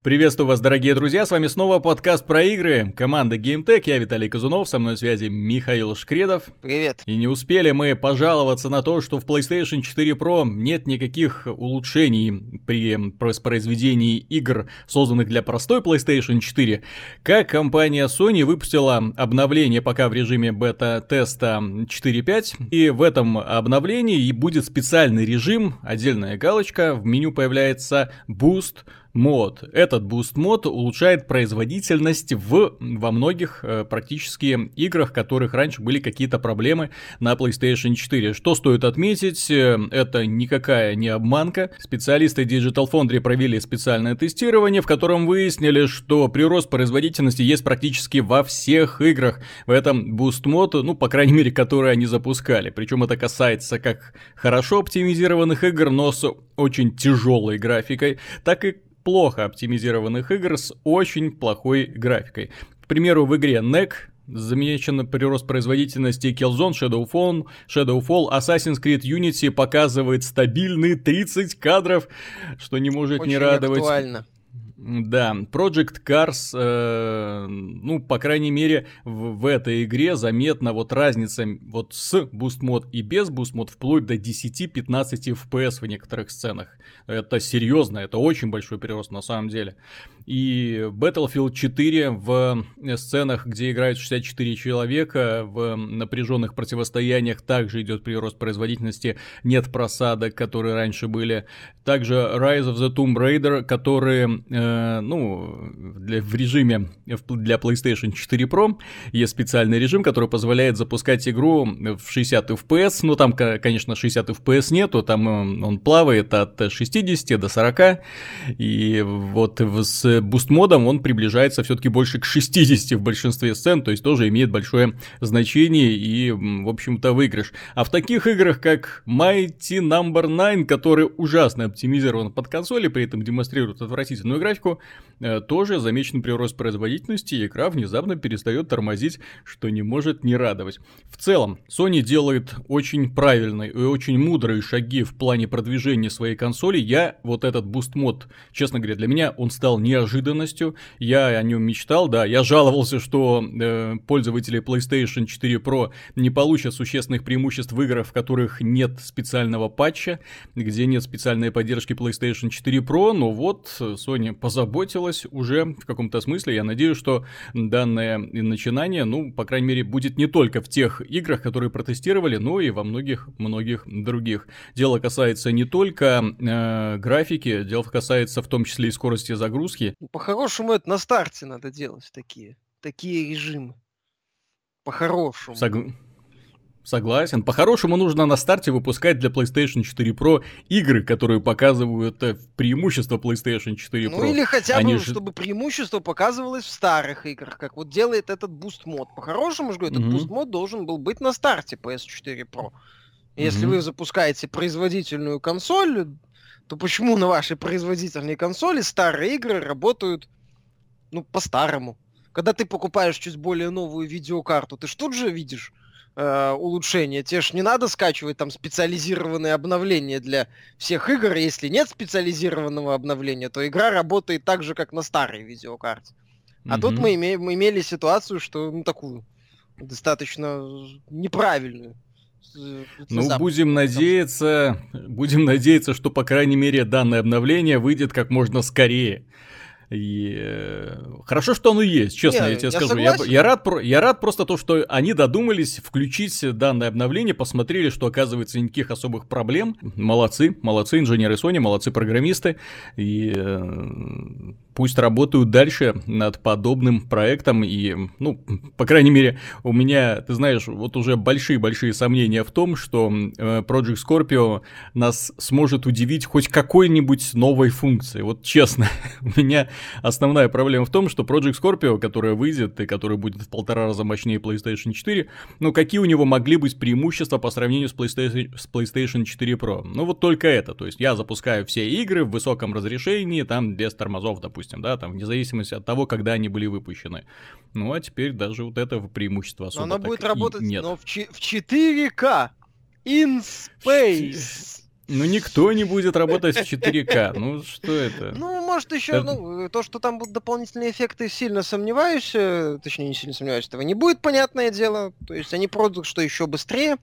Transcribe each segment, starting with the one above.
Приветствую вас, дорогие друзья, с вами снова подкаст про игры, команда GameTech, я Виталий Казунов, со мной на связи Михаил Шкредов. Привет. И не успели мы пожаловаться на то, что в PlayStation 4 Pro нет никаких улучшений при воспроизведении игр, созданных для простой PlayStation 4, как компания Sony выпустила обновление пока в режиме бета-теста 4.5, и в этом обновлении и будет специальный режим, отдельная галочка, в меню появляется Boost, мод. Этот Boost мод улучшает производительность в, во многих э, практически играх, которых раньше были какие-то проблемы на PlayStation 4. Что стоит отметить, э, это никакая не обманка. Специалисты Digital Foundry провели специальное тестирование, в котором выяснили, что прирост производительности есть практически во всех играх. В этом Boost мод, ну, по крайней мере, которые они запускали. Причем это касается как хорошо оптимизированных игр, но с очень тяжелой графикой, так и плохо оптимизированных игр с очень плохой графикой. К примеру, в игре NEC замечен прирост производительности Killzone, Shadowfall, Shadowfall, Assassin's Creed Unity показывает стабильные 30 кадров, что не может Очень не радовать. Актуально. Да, Project Cars, э, ну, по крайней мере, в, в этой игре заметна вот разница вот с Boost Mode и без Boost Mode вплоть до 10-15 FPS в некоторых сценах. Это серьезно, это очень большой прирост на самом деле. И Battlefield 4 в сценах, где играют 64 человека, в напряженных противостояниях также идет прирост производительности, нет просадок, которые раньше были. Также Rise of the Tomb Raider, которые, э, ну, для, в режиме для PlayStation 4 Pro есть специальный режим, который позволяет запускать игру в 60 FPS. Ну, там, конечно, 60 FPS нету, там э, он плавает от 60 до 40. И вот с boost mode ом он приближается все-таки больше к 60 в большинстве сцен, то есть тоже имеет большое значение и, в общем-то, выигрыш. А в таких играх, как Mighty Number 9, который ужасно оптимизирован под консоли, при этом демонстрирует отвратительную графику, э, тоже замечен прирост производительности, и игра внезапно перестает тормозить, что не может не радовать. В целом, Sony делает очень правильные и очень мудрые шаги в плане продвижения своей консоли. Я вот этот boost mode, честно говоря, для меня он стал неожиданностью. Я о нем мечтал, да. Я жаловался, что э, пользователи PlayStation 4 Pro не получат существенных преимуществ в играх, в которых нет специального патча, где нет специальной поддержки PlayStation 4 Pro. Но вот Sony позаботилась уже в каком-то смысле. Я надеюсь, что данное начинание, ну, по крайней мере, будет не только в тех играх, которые протестировали, но и во многих-многих других. Дело касается не только э, графики, дело касается в том числе и скорости загрузки, по-хорошему это на старте надо делать такие, такие режимы. По-хорошему. Сог... Согласен. По-хорошему нужно на старте выпускать для PlayStation 4 Pro игры, которые показывают э, преимущество PlayStation 4 Pro. Ну или хотя бы, Они чтобы преимущество показывалось в старых играх, как вот делает этот Boost мод. По-хорошему же, этот. Boost мод должен был быть на старте PS4 Pro. Если вы запускаете производительную консоль, то почему на вашей производительной консоли старые игры работают, ну, по-старому? Когда ты покупаешь чуть более новую видеокарту, ты ж тут же видишь э, улучшения. Тебе ж не надо скачивать там специализированные обновления для всех игр. Если нет специализированного обновления, то игра работает так же, как на старой видеокарте. А mm-hmm. тут мы, име- мы имели ситуацию, что ну такую достаточно неправильную. Ну, будем надеяться, будем надеяться, что, по крайней мере, данное обновление выйдет как можно скорее. И э, хорошо, что оно есть, честно, Не, я тебе я скажу. Я, я, рад, я рад просто то, что они додумались включить данное обновление, посмотрели, что оказывается никаких особых проблем. Молодцы, молодцы инженеры Sony, молодцы программисты. И э, пусть работают дальше над подобным проектом. И, ну, по крайней мере, у меня, ты знаешь, вот уже большие-большие сомнения в том, что э, Project Scorpio нас сможет удивить хоть какой-нибудь новой функцией. Вот честно, у меня основная проблема в том, что Project Scorpio, которая выйдет и которая будет в полтора раза мощнее PlayStation 4, ну какие у него могли быть преимущества по сравнению с PlayStation, с PlayStation 4 Pro? Ну вот только это, то есть я запускаю все игры в высоком разрешении, там без тормозов, допустим, да, там вне зависимости от того, когда они были выпущены. Ну а теперь даже вот этого преимущества особо но Она будет работать, нет. но в, в 4К, in space. Ну, никто не будет работать в 4К. Ну, что это? Ну, может, еще, это... ну, то, что там будут дополнительные эффекты, сильно сомневаюсь. Э, точнее, не сильно сомневаюсь, этого не будет, понятное дело. То есть они продадут, что еще быстрее,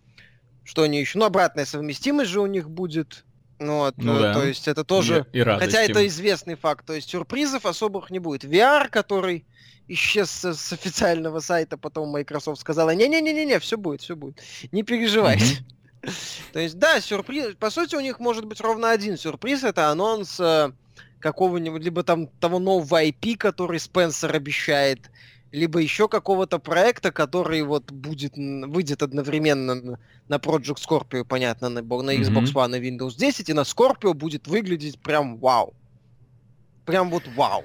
что они еще... Ну, обратная совместимость же у них будет. Ну, вот, ну, э, да. То есть это тоже... И, и Хотя это известный факт. То есть сюрпризов особых не будет. VR, который исчез с, с официального сайта, потом Microsoft сказала, не-не-не-не, все будет, все будет. Не переживайте. Mm-hmm. То есть, да, сюрприз. По сути, у них может быть ровно один сюрприз. Это анонс э, какого-нибудь, либо там того нового IP, который Спенсер обещает, либо еще какого-то проекта, который вот будет, выйдет одновременно на Project Scorpio, понятно, на, на Xbox One и Windows 10, и на Scorpio будет выглядеть прям вау. Прям вот вау.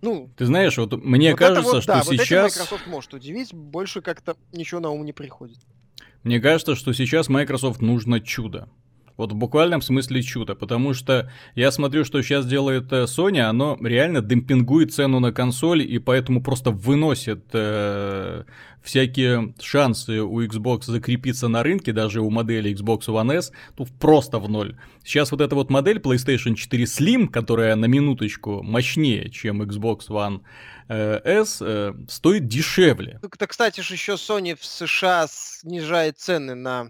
Ну, ты знаешь, вот мне вот кажется, вот, что да, сейчас... Вот Microsoft может удивить, больше как-то ничего на ум не приходит. Мне кажется, что сейчас Microsoft нужно чудо. Вот в буквальном смысле чудо, потому что я смотрю, что сейчас делает э, Sony, оно реально демпингует цену на консоль и поэтому просто выносит э, всякие шансы у Xbox закрепиться на рынке, даже у модели Xbox One S, тут просто в ноль. Сейчас вот эта вот модель PlayStation 4 Slim, которая на минуточку мощнее, чем Xbox One э, S, э, стоит дешевле. Так, кстати еще Sony в США снижает цены на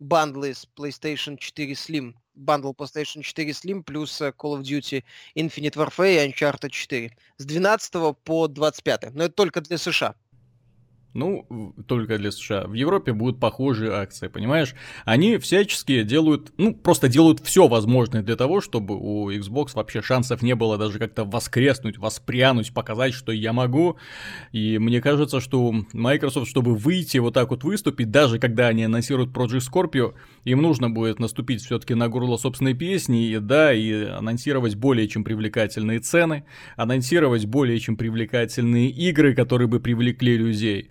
бандлы с PlayStation 4 Slim. Бандл PlayStation 4 Slim плюс э, Call of Duty Infinite Warfare и Uncharted 4. С 12 по 25. Но это только для США. Ну, только для США. В Европе будут похожие акции, понимаешь? Они всячески делают, ну, просто делают все возможное для того, чтобы у Xbox вообще шансов не было даже как-то воскреснуть, воспрянуть, показать, что я могу. И мне кажется, что Microsoft, чтобы выйти вот так вот выступить, даже когда они анонсируют Project Scorpio, им нужно будет наступить все-таки на горло собственной песни, и да, и анонсировать более чем привлекательные цены, анонсировать более чем привлекательные игры, которые бы привлекли людей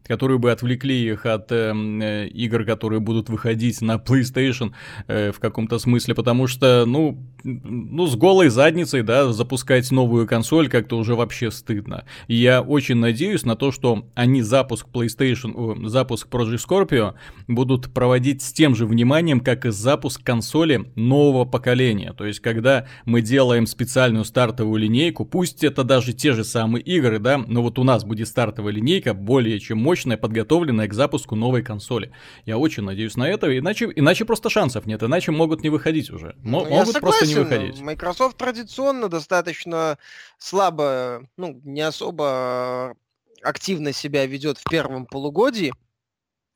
которые бы отвлекли их от эм, э, игр, которые будут выходить на PlayStation э, в каком-то смысле, потому что, ну, ну, с голой задницей, да, запускать новую консоль как-то уже вообще стыдно. И я очень надеюсь на то, что они запуск PlayStation, о, запуск Project Scorpio будут проводить с тем же вниманием, как и запуск консоли нового поколения. То есть, когда мы делаем специальную стартовую линейку, пусть это даже те же самые игры, да, но вот у нас будет стартовая линейка более чем мощная, подготовленная к запуску новой консоли. Я очень надеюсь на это, иначе, иначе просто шансов нет, иначе могут не выходить уже. М- ну, могут согласен, просто не выходить. Microsoft традиционно достаточно слабо, ну, не особо активно себя ведет в первом полугодии.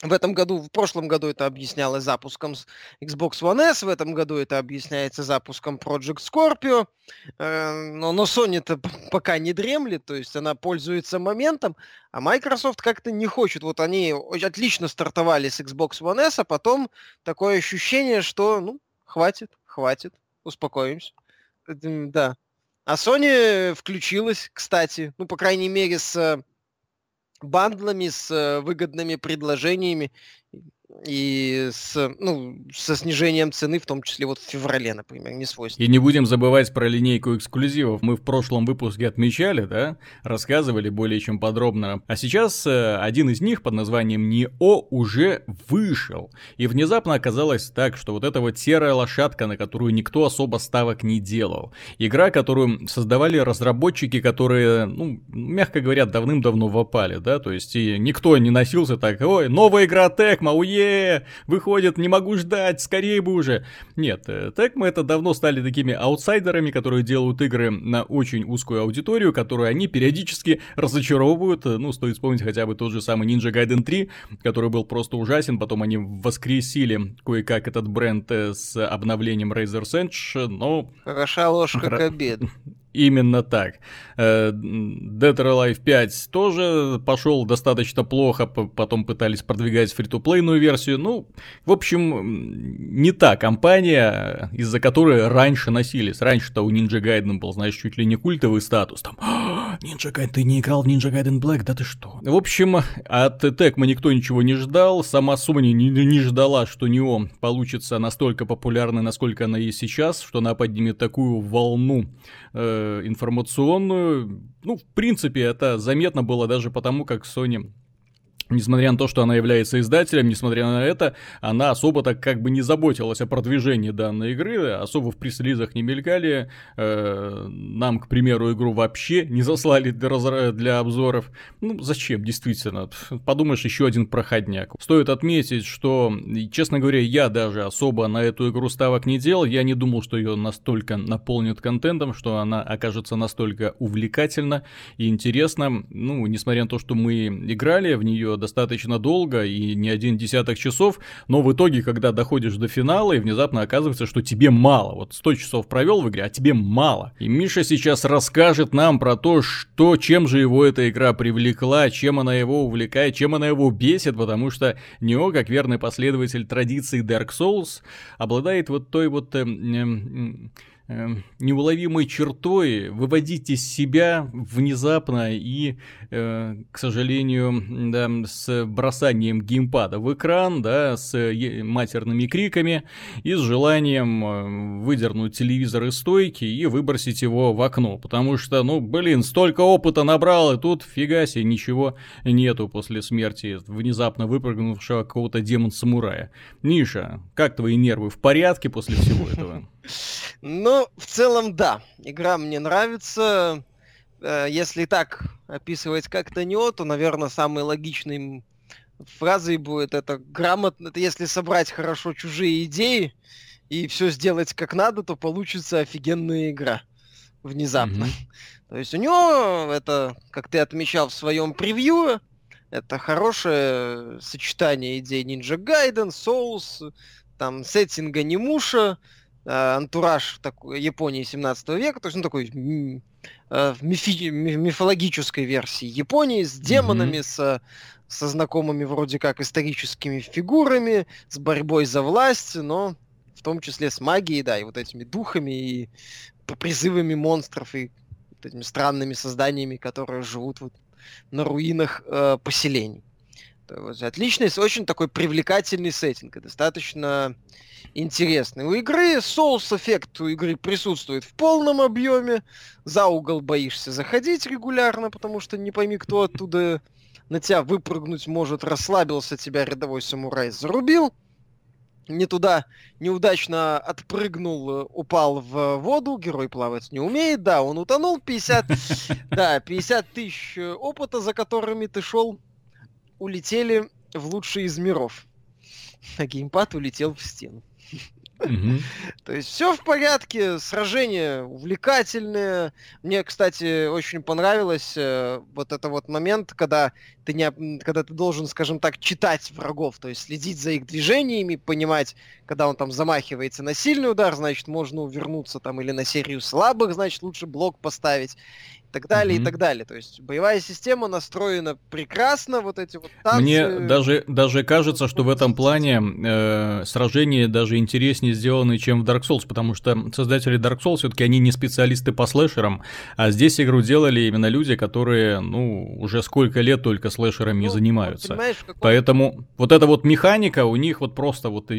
В этом году, в прошлом году это объяснялось запуском Xbox One S, в этом году это объясняется запуском Project Scorpio. Э, но, но Sony-то пока не дремлет, то есть она пользуется моментом, а Microsoft как-то не хочет. Вот они отлично стартовали с Xbox One S, а потом такое ощущение, что, ну, хватит, хватит, успокоимся. Да. А Sony включилась, кстати, ну, по крайней мере, с бандлами, с э, выгодными предложениями и с, ну, со снижением цены, в том числе вот в феврале, например, не свойственно. И не будем забывать про линейку эксклюзивов. Мы в прошлом выпуске отмечали, да, рассказывали более чем подробно. А сейчас э, один из них под названием НИО уже вышел. И внезапно оказалось так, что вот эта вот серая лошадка, на которую никто особо ставок не делал. Игра, которую создавали разработчики, которые, ну, мягко говоря, давным-давно в опале, да, то есть и никто не носился так, ой, новая игра Текма, уе, выходит, не могу ждать, скорее бы уже. Нет, э, так мы это давно стали такими аутсайдерами, которые делают игры на очень узкую аудиторию, которую они периодически разочаровывают. Э, ну, стоит вспомнить хотя бы тот же самый Ninja Gaiden 3, который был просто ужасен, потом они воскресили кое-как этот бренд э, с обновлением Razor's Edge, но... Хороша ложка к обеду. Именно так. Э, Dead or Alive 5 тоже пошел достаточно плохо, потом пытались продвигать фри-то-плейную версию. Ну, в общем, не та компания, из-за которой раньше носились. Раньше-то у Ninja Gaiden был, знаешь, чуть ли не культовый статус. Там, «А, Ninja Gaiden, ты не играл в Ninja Gaiden Black, да ты что? В общем, от Tecmo никто ничего не ждал, сама Sony не, не ждала, что Neo получится настолько популярной, насколько она есть сейчас, что она поднимет такую волну э, информационную. Ну, в принципе, это заметно было даже потому, как Sony Несмотря на то, что она является издателем, несмотря на это, она особо так как бы не заботилась о продвижении данной игры, особо в пресс-релизах не мелькали, э, нам, к примеру, игру вообще не заслали для, для обзоров. Ну, зачем, действительно, подумаешь, еще один проходняк. Стоит отметить, что, честно говоря, я даже особо на эту игру ставок не делал, я не думал, что ее настолько наполнит контентом, что она окажется настолько увлекательна и интересна. Ну, несмотря на то, что мы играли в нее достаточно долго и не один десяток часов, но в итоге, когда доходишь до финала, и внезапно оказывается, что тебе мало. Вот 100 часов провел в игре, а тебе мало. И Миша сейчас расскажет нам про то, что, чем же его эта игра привлекла, чем она его увлекает, чем она его бесит, потому что Нео, как верный последователь традиции Dark Souls, обладает вот той вот... Э, э, неуловимой чертой выводить из себя внезапно и, э, к сожалению, да, с бросанием геймпада в экран, да, с матерными криками и с желанием э, выдернуть телевизор из стойки и выбросить его в окно, потому что, ну, блин, столько опыта набрал, и тут фига себе ничего нету после смерти внезапно выпрыгнувшего какого-то демон-самурая. Ниша, как твои нервы, в порядке после всего этого? Ну, в целом, да. Игра мне нравится. Э, если так описывать как-то не то, наверное, самый логичный фразой будет это грамотно. Это если собрать хорошо чужие идеи и все сделать как надо, то получится офигенная игра. Внезапно. Mm-hmm. То есть у него это, как ты отмечал в своем превью, это хорошее сочетание идей Ninja Gaiden, Souls, там сеттинга Немуша, антураж такой, Японии 17 века, то есть ну, такой э, мифи, мифологической версии Японии с демонами, mm-hmm. с, со знакомыми вроде как историческими фигурами, с борьбой за власть, но в том числе с магией, да, и вот этими духами, и призывами монстров, и вот этими странными созданиями, которые живут вот на руинах э, поселений. Вот, отличный, очень такой привлекательный сеттинг, достаточно интересный. У игры соус эффект у игры присутствует в полном объеме. За угол боишься заходить регулярно, потому что не пойми, кто оттуда на тебя выпрыгнуть может. Расслабился, тебя рядовой самурай зарубил. Не туда неудачно отпрыгнул, упал в воду, герой плавать не умеет, да, он утонул, 50, да, 50 тысяч опыта, за которыми ты шел, улетели в лучший из миров. А геймпад улетел в стену. То есть все в порядке, сражение увлекательное. Мне, кстати, очень понравилось э, вот это вот момент, когда ты не, когда ты должен, скажем так, читать врагов, то есть следить за их движениями, понимать, когда он там замахивается на сильный удар, значит можно увернуться там или на серию слабых, значит лучше блок поставить так далее mm-hmm. и так далее. То есть боевая система настроена прекрасно, вот эти вот танцы... Мне даже, даже кажется, что в этом плане э, сражения даже интереснее сделаны, чем в Dark Souls, потому что создатели Dark Souls все-таки они не специалисты по слэшерам, а здесь игру делали именно люди, которые, ну, уже сколько лет только слэшерами ну, занимаются. Поэтому вот эта вот механика у них вот просто вот,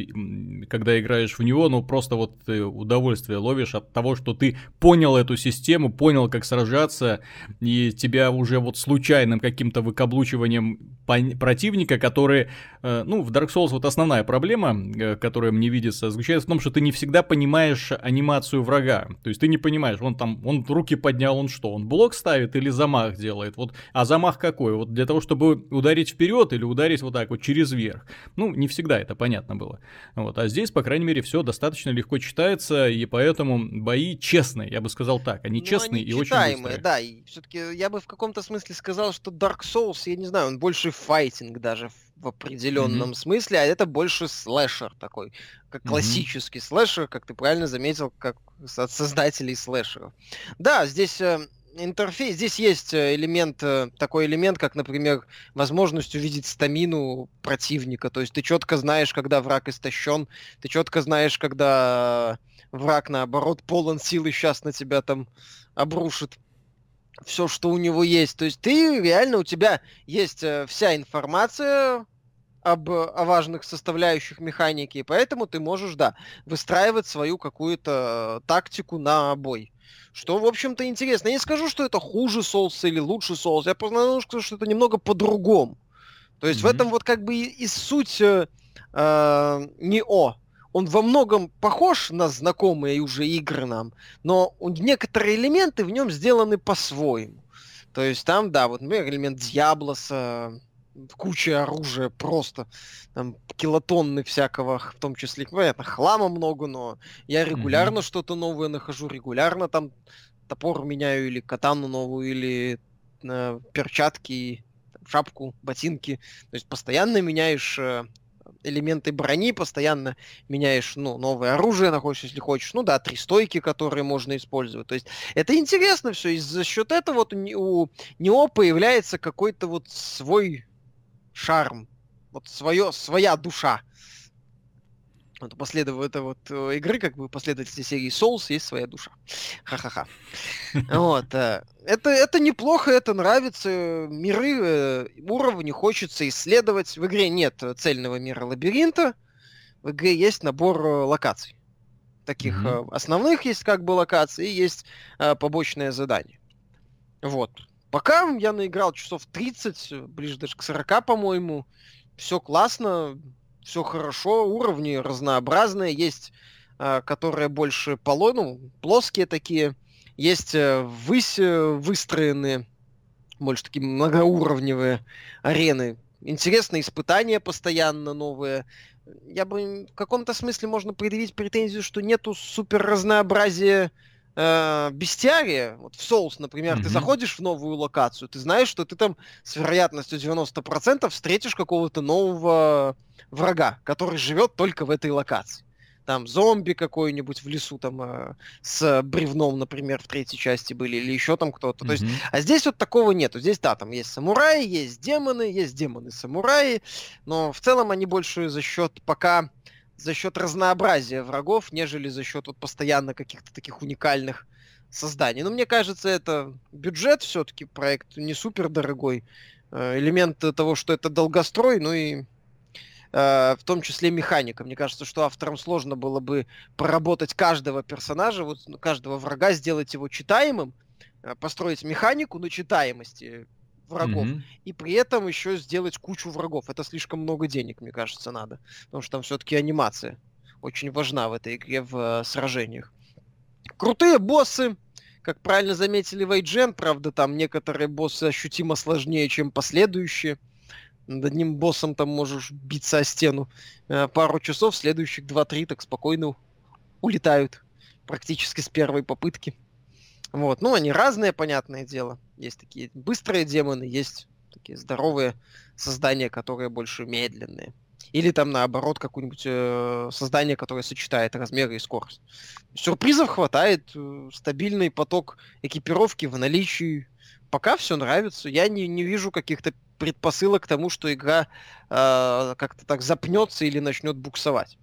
когда играешь в него, ну, просто вот удовольствие ловишь от того, что ты понял эту систему, понял, как сражаться, появляется, и тебя уже вот случайным каким-то выкаблучиванием противника, который, э, ну, в Dark Souls вот основная проблема, э, которая мне видится, заключается в том, что ты не всегда понимаешь анимацию врага. То есть ты не понимаешь, он там, он руки поднял, он что, он блок ставит или замах делает? Вот, а замах какой? Вот для того, чтобы ударить вперед или ударить вот так вот через верх. Ну, не всегда это понятно было. Вот, а здесь, по крайней мере, все достаточно легко читается, и поэтому бои честные, я бы сказал так, они ну, честные они и очень быстрые. Да, и все-таки я бы в каком-то смысле сказал, что Dark Souls, я не знаю, он больше файтинг даже в определенном mm-hmm. смысле, а это больше слэшер такой, как mm-hmm. классический слэшер, как ты правильно заметил, как от создателей слэшеров. Да, здесь э, интерфейс, здесь есть э, элемент, э, такой элемент, как, например, возможность увидеть стамину противника. То есть ты четко знаешь, когда враг истощен, ты четко знаешь, когда враг, наоборот, полон силы сейчас на тебя там обрушит все, что у него есть. То есть ты реально, у тебя есть э, вся информация об, о важных составляющих механики, и поэтому ты можешь, да, выстраивать свою какую-то э, тактику на бой. Что, в общем-то, интересно. Я не скажу, что это хуже соус или лучше соус. Я просто скажу, что это немного по-другому. То есть mm-hmm. в этом вот как бы и, и суть э, э, НИО. Он во многом похож на знакомые уже игры нам, но некоторые элементы в нем сделаны по-своему. То есть там, да, вот, например, элемент Дьяблоса, куча оружия просто, там, килотонны всякого, в том числе, понятно, хлама много, но я регулярно mm-hmm. что-то новое нахожу, регулярно там топор меняю, или катану новую, или э, перчатки, шапку, ботинки. То есть постоянно меняешь э, элементы брони, постоянно меняешь, ну, новое оружие находишь, если хочешь. Ну да, три стойки, которые можно использовать. То есть это интересно все, и за счет этого вот у, него появляется какой-то вот свой шарм, вот свое, своя душа. Вот последов это вот э, игры, как бы последователи серии Souls, есть своя душа. Ха-ха-ха. Вот. Э, это, это неплохо, это нравится. Миры, э, уровни хочется исследовать. В игре нет цельного мира лабиринта. В игре есть набор локаций. Таких mm-hmm. основных есть как бы локации, и есть побочное задание. Вот. Пока я наиграл часов 30, ближе даже к 40, по-моему. Все классно, все хорошо, уровни разнообразные, есть, э, которые больше поло, ну, плоские такие, есть э, ввысь э, выстроенные, больше такие многоуровневые арены. Интересные испытания постоянно новые. Я бы в каком-то смысле можно предъявить претензию, что нету супер разнообразия э, бестиария, вот в Souls, например, mm-hmm. ты заходишь в новую локацию, ты знаешь, что ты там с вероятностью 90% встретишь какого-то нового врага, который живет только в этой локации. Там зомби какой-нибудь в лесу там э, с бревном, например, в третьей части были, или еще там кто-то. Mm-hmm. То есть, а здесь вот такого нету. Здесь, да, там есть самураи, есть демоны, есть демоны-самураи, но в целом они больше за счет пока за счет разнообразия врагов, нежели за счет вот постоянно каких-то таких уникальных созданий. Но мне кажется, это бюджет все-таки, проект не супер дорогой. Э, элемент того, что это долгострой, ну и э, в том числе механика. Мне кажется, что авторам сложно было бы проработать каждого персонажа, вот ну, каждого врага, сделать его читаемым, э, построить механику на читаемости врагов, mm-hmm. и при этом еще сделать кучу врагов. Это слишком много денег, мне кажется, надо. Потому что там все-таки анимация очень важна в этой игре в э, сражениях. Крутые боссы, как правильно заметили Вейджен, правда, там некоторые боссы ощутимо сложнее, чем последующие. Над одним боссом там можешь биться о стену э, пару часов, следующих 2-3 так спокойно улетают практически с первой попытки. Вот. Ну, они разные, понятное дело. Есть такие быстрые демоны, есть такие здоровые создания, которые больше медленные. Или там наоборот какое-нибудь э, создание, которое сочетает размеры и скорость. Сюрпризов хватает, э, стабильный поток экипировки в наличии. Пока все нравится. Я не, не вижу каких-то предпосылок к тому, что игра э, как-то так запнется или начнет буксовать.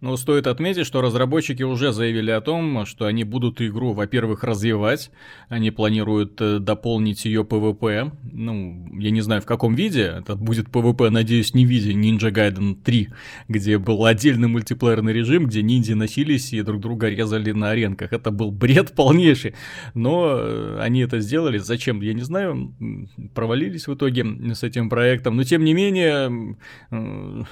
Но стоит отметить, что разработчики уже заявили о том, что они будут игру, во-первых, развивать, они планируют э, дополнить ее PvP, ну, я не знаю в каком виде, это будет PvP, надеюсь, не в виде Ninja Gaiden 3, где был отдельный мультиплеерный режим, где ниндзя носились и друг друга резали на аренках. Это был бред полнейший, но э, они это сделали, зачем, я не знаю, провалились в итоге с этим проектом, но тем не менее э,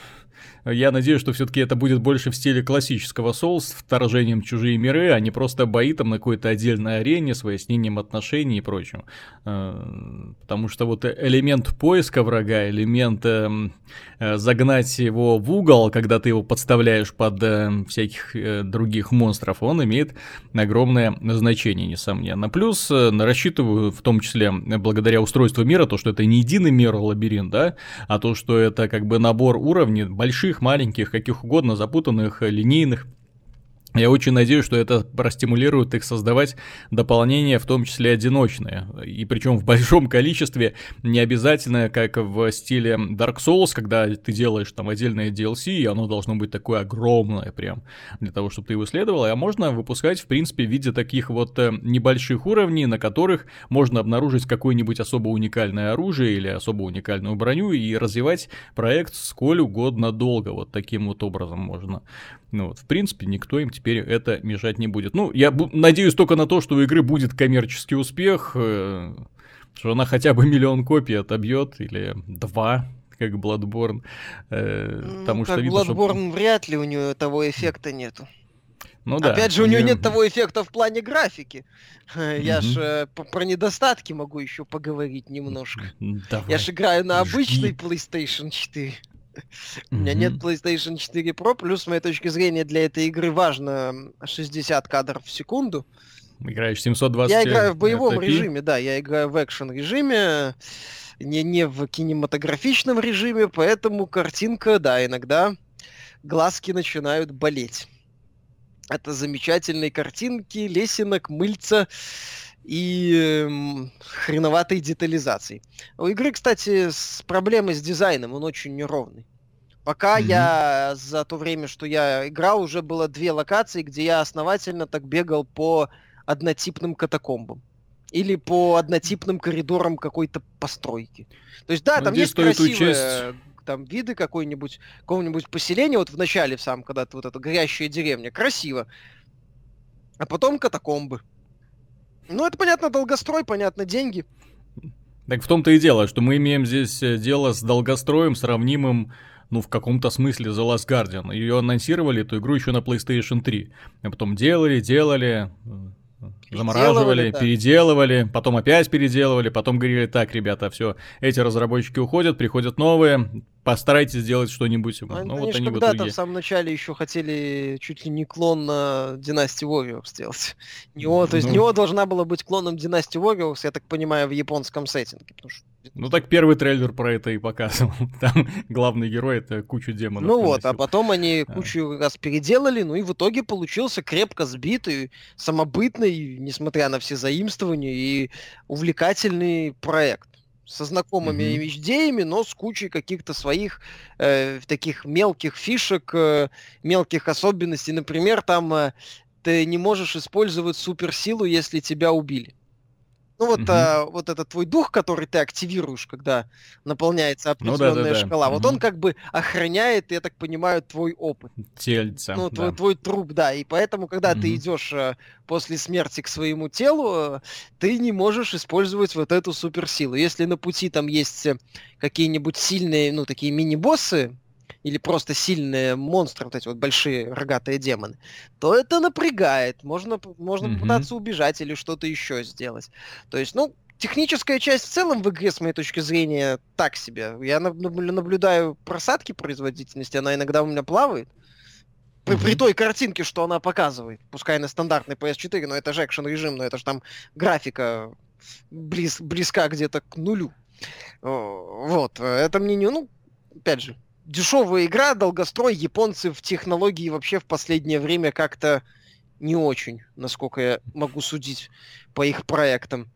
я надеюсь, что все-таки это будет больше в стиле классического Souls с вторжением в чужие миры, а не просто бои там на какой-то отдельной арене с выяснением отношений и прочим. Э, потому что вот элемент поиска врага, элемент эм, э, загнать его в угол, когда ты его подставляешь под э, всяких других монстров, он имеет огромное значение, несомненно. Плюс рассчитываю, в том числе благодаря устройству мира, то, что это не единый мир лабиринт, да, а то, что это как бы набор уровней больших маленьких, каких угодно, запутанных, линейных. Я очень надеюсь, что это простимулирует их создавать дополнения, в том числе одиночные. И причем в большом количестве, не обязательно, как в стиле Dark Souls, когда ты делаешь там отдельное DLC, и оно должно быть такое огромное прям, для того, чтобы ты его исследовал. А можно выпускать, в принципе, в виде таких вот э, небольших уровней, на которых можно обнаружить какое-нибудь особо уникальное оружие или особо уникальную броню и развивать проект сколь угодно долго. Вот таким вот образом можно. Ну вот, в принципе, никто им теперь это мешать не будет. Ну, я надеюсь только на то, что у игры будет коммерческий успех. Э, Что она хотя бы миллион копий отобьет, или два, как Bloodborne. Э, Ну, потому как что видно, что... Bloodborne вряд ли у нее того эффекта нету. Ну да. Опять же, у нее не- нет того эффекта в плане графики. Я ж э, про недостатки могу еще поговорить немножко. Я же играю на жги. обычной PlayStation 4. У меня нет. PlayStation 4 Pro, плюс, с моей точки зрения, для этой игры важно м, 60 кадров в секунду. Играешь 720 Я играю в боевом TP. режиме, да, я играю в экшен режиме, не, не в кинематографичном режиме, поэтому картинка, да, иногда глазки начинают болеть. Это замечательные картинки, лесенок, мыльца и хреноватой детализации. У игры, кстати, с проблемой с дизайном, он очень неровный. Пока Мгм. я за то время, что я играл, уже было две локации, где я основательно так бегал по однотипным катакомбам. Или по однотипным коридорам какой-то постройки. То есть, да, Ну, там здесь есть красивые учесть- там виды какой-нибудь, какого-нибудь поселения, вот в начале в самом, когда ты вот эта горящая деревня, красиво. А потом катакомбы. Ну, это, понятно, долгострой, понятно, деньги. Так в том-то и дело, что мы имеем здесь э, дело с долгостроем, сравнимым, ну, в каком-то смысле The Last Guardian. Ее анонсировали, эту игру еще на PlayStation 3. А потом делали, делали, замораживали, да. переделывали, потом опять переделывали, потом говорили, так, ребята, все, эти разработчики уходят, приходят новые, постарайтесь сделать что-нибудь. Ну, Ну, они вот они в когда-то итоге... в самом начале еще хотели чуть ли не клон на Династии Warriors сделать. Нео, то есть Ну. Нео должна была быть клоном Династии Warriors, я так понимаю, в японском сеттинге. потому что- Ну так первый трейлер про это и показывал. Там главный герой это кучу демонов. Ну вот, а потом они А. кучу раз переделали, ну и в итоге получился крепко сбитый, самобытный, несмотря на все заимствования, и увлекательный проект. Со знакомыми Мгм. идеями, но с кучей каких-то своих э, таких мелких фишек, э, мелких особенностей. Например, там э, ты не можешь использовать суперсилу, если тебя убили. Ну вот, Мгм. а, вот этот твой дух, который ты активируешь, когда наполняется Ну да, да, определенная да. шкала, вот Мгм. он как бы охраняет, я так понимаю, твой опыт. Тельца. Ну, да. твой, твой труп, да. И поэтому, когда ты Мгм. идешь э, после смерти к своему телу, э, ты не можешь использовать вот эту суперсилу. Если на пути там есть э, какие-нибудь сильные, ну, такие мини-боссы, или просто сильные монстры, вот эти вот большие рогатые демоны, то это напрягает. Можно, можно Мгм. попытаться убежать или что-то еще сделать. То есть, ну, техническая часть в целом в игре, с моей точки зрения, так себе. Я наб- наблюдаю просадки производительности, она иногда у меня плавает. При, при той картинке, что она показывает. Пускай на стандартной PS4, но это же экшен режим, но это же там графика близ, близка где-то к нулю. Вот, э, это мне не, ну, опять же, дешевая игра, долгострой, японцы в технологии вообще в последнее время как-то не очень, насколько я могу судить по их проектам.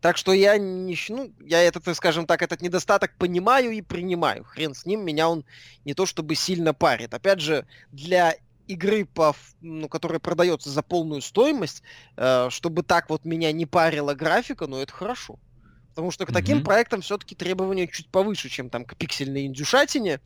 Так что я не, ну, я этот, скажем так, этот недостаток понимаю и принимаю. Хрен с ним, меня он не то чтобы сильно парит. Опять же, для игры, по, ну, которая продается за полную стоимость, э, чтобы так вот меня не парила графика, ну это хорошо. Потому что к таким Мгм. проектам все-таки требования чуть повыше, чем там к пиксельной индюшатине,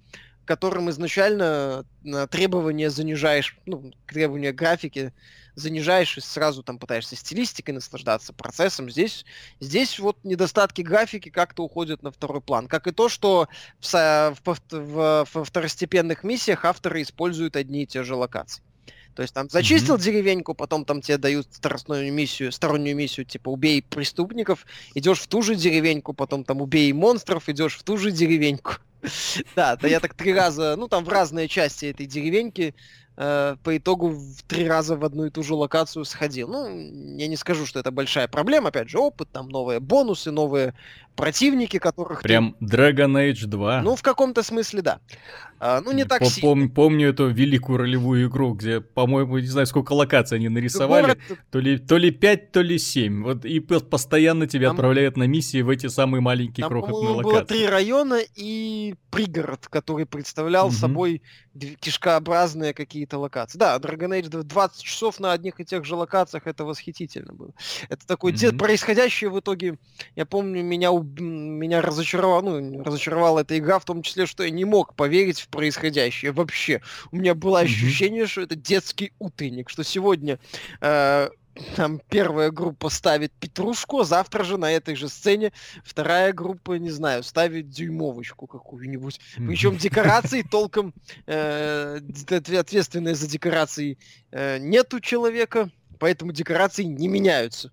которым изначально на требования занижаешь, ну, требования графики занижаешь и сразу там пытаешься стилистикой наслаждаться процессом. Здесь, здесь вот недостатки графики как-то уходят на второй план. Как и то, что в, в в- во второстепенных миссиях авторы используют одни и те же локации. То есть там зачистил деревеньку, потом там тебе дают стороннюю миссию, стороннюю миссию, типа убей преступников, идешь в ту же деревеньку, потом там убей монстров, идешь в ту же деревеньку. Да, да я так три раза, ну там в разные части этой деревеньки э, по итогу в три раза в одну и ту же локацию сходил. Ну, я не скажу, что это большая проблема, опять же, опыт, там новые бонусы, новые противники, которых Прям Dragon Age 2. Ну, в каком-то смысле, да. А, ну, не так сильно. пом- Помню эту великую ролевую игру, где, по-моему, не знаю, сколько локаций они нарисовали. Город, То ли, то ли 5, то ли 7. Вот и постоянно тебя Там- отправляют на миссии в эти самые маленькие Там, крохотные по-моему, было локации. три района и пригород, который представлял Мгм. собой кишкообразные какие-то локации. Да, Dragon Age 2 20 часов на одних и тех же локациях, это восхитительно было. Это такой Мгм. происходящее в итоге, я помню, меня, меня разочаровала, ну, разочаровала эта игра в том числе, что я не мог поверить в происходящее вообще. У меня было ощущение, что это детский утренник, что сегодня э, там первая группа ставит петрушку, а завтра же на этой же сцене вторая группа, не знаю, ставит дюймовочку какую-нибудь. Причем декорации толком э, ответственные за декорации э, нету человека, поэтому декорации не меняются.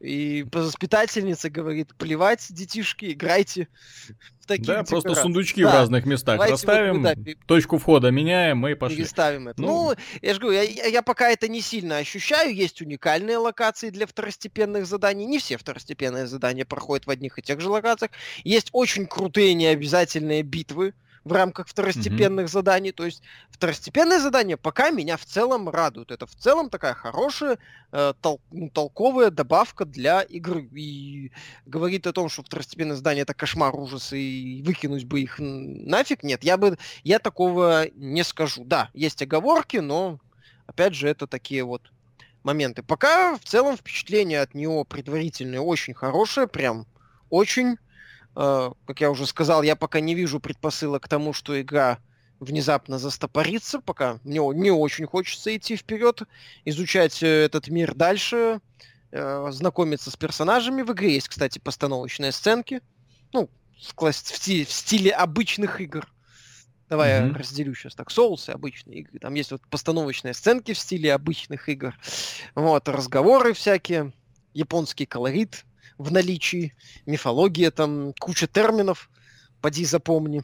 И воспитательница говорит, плевать, детишки, играйте в такие Да, просто сундучки да. в разных местах Давайте расставим, вот, да, точку входа меняем и пошли. Переставим это. Ну, ну я же говорю, я, я пока это не сильно ощущаю. Есть уникальные локации для второстепенных заданий. Не все второстепенные задания проходят в одних и тех же локациях. Есть очень крутые необязательные битвы, в рамках второстепенных mm-hmm. заданий. То есть второстепенные задания пока меня в целом радуют. Это в целом такая хорошая, э, тол- ну, толковая добавка для игры. И говорит о том, что второстепенные задания это кошмар, ужас, и выкинуть бы их нафиг. Нет, я бы я такого не скажу. Да, есть оговорки, но опять же это такие вот моменты. Пока в целом впечатление от него предварительное очень хорошее, прям очень. Э, как я уже сказал, я пока не вижу предпосылок к тому, что игра внезапно застопорится, пока мне не очень хочется идти вперед, изучать э, этот мир дальше, э, знакомиться с персонажами. В игре есть, кстати, постановочные сценки, ну, в, стиле, в стиле обычных игр. Давай mm-hmm. я разделю сейчас так. Соусы обычные игры. Там есть вот постановочные сценки в стиле обычных игр. Вот, разговоры всякие, японский колорит, в наличии, мифология, там куча терминов, поди запомни.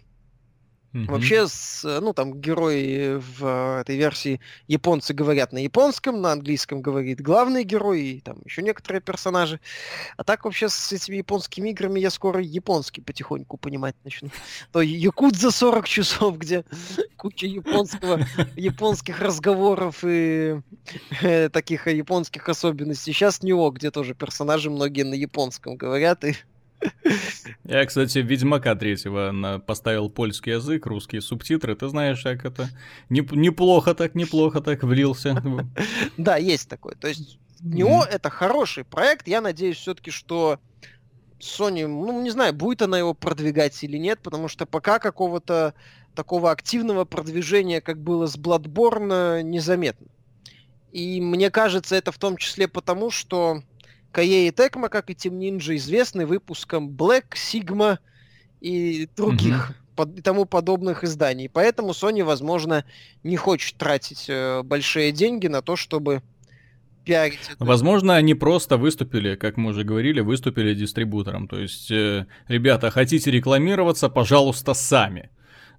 Mm-hmm. Вообще, с, ну, там герои в этой версии японцы говорят на японском, на английском говорит главный герой, и там еще некоторые персонажи. А так вообще с этими японскими играми я скоро японский потихоньку понимать начну. То Якут за 40 часов, где куча японского, японских разговоров и э, таких японских особенностей. Сейчас Нио, где тоже персонажи многие на японском говорят, и я, кстати, Ведьмака третьего поставил польский язык, русские субтитры. Ты знаешь, как это неплохо так, неплохо так влился. Да, есть такой. То есть него это хороший проект. Я надеюсь все-таки, что Sony, ну, не знаю, будет она его продвигать или нет, потому что пока какого-то такого активного продвижения, как было с Bloodborne, незаметно. И мне кажется, это в том числе потому, что Кае и Текма, как и Team Ninja, известны выпуском Black, Sigma и других mm-hmm. под, и тому подобных изданий. Поэтому Sony, возможно, не хочет тратить э, большие деньги на то, чтобы пиарить. Это. Возможно, они просто выступили, как мы уже говорили, выступили дистрибутором. То есть, э, ребята, хотите рекламироваться, пожалуйста, сами.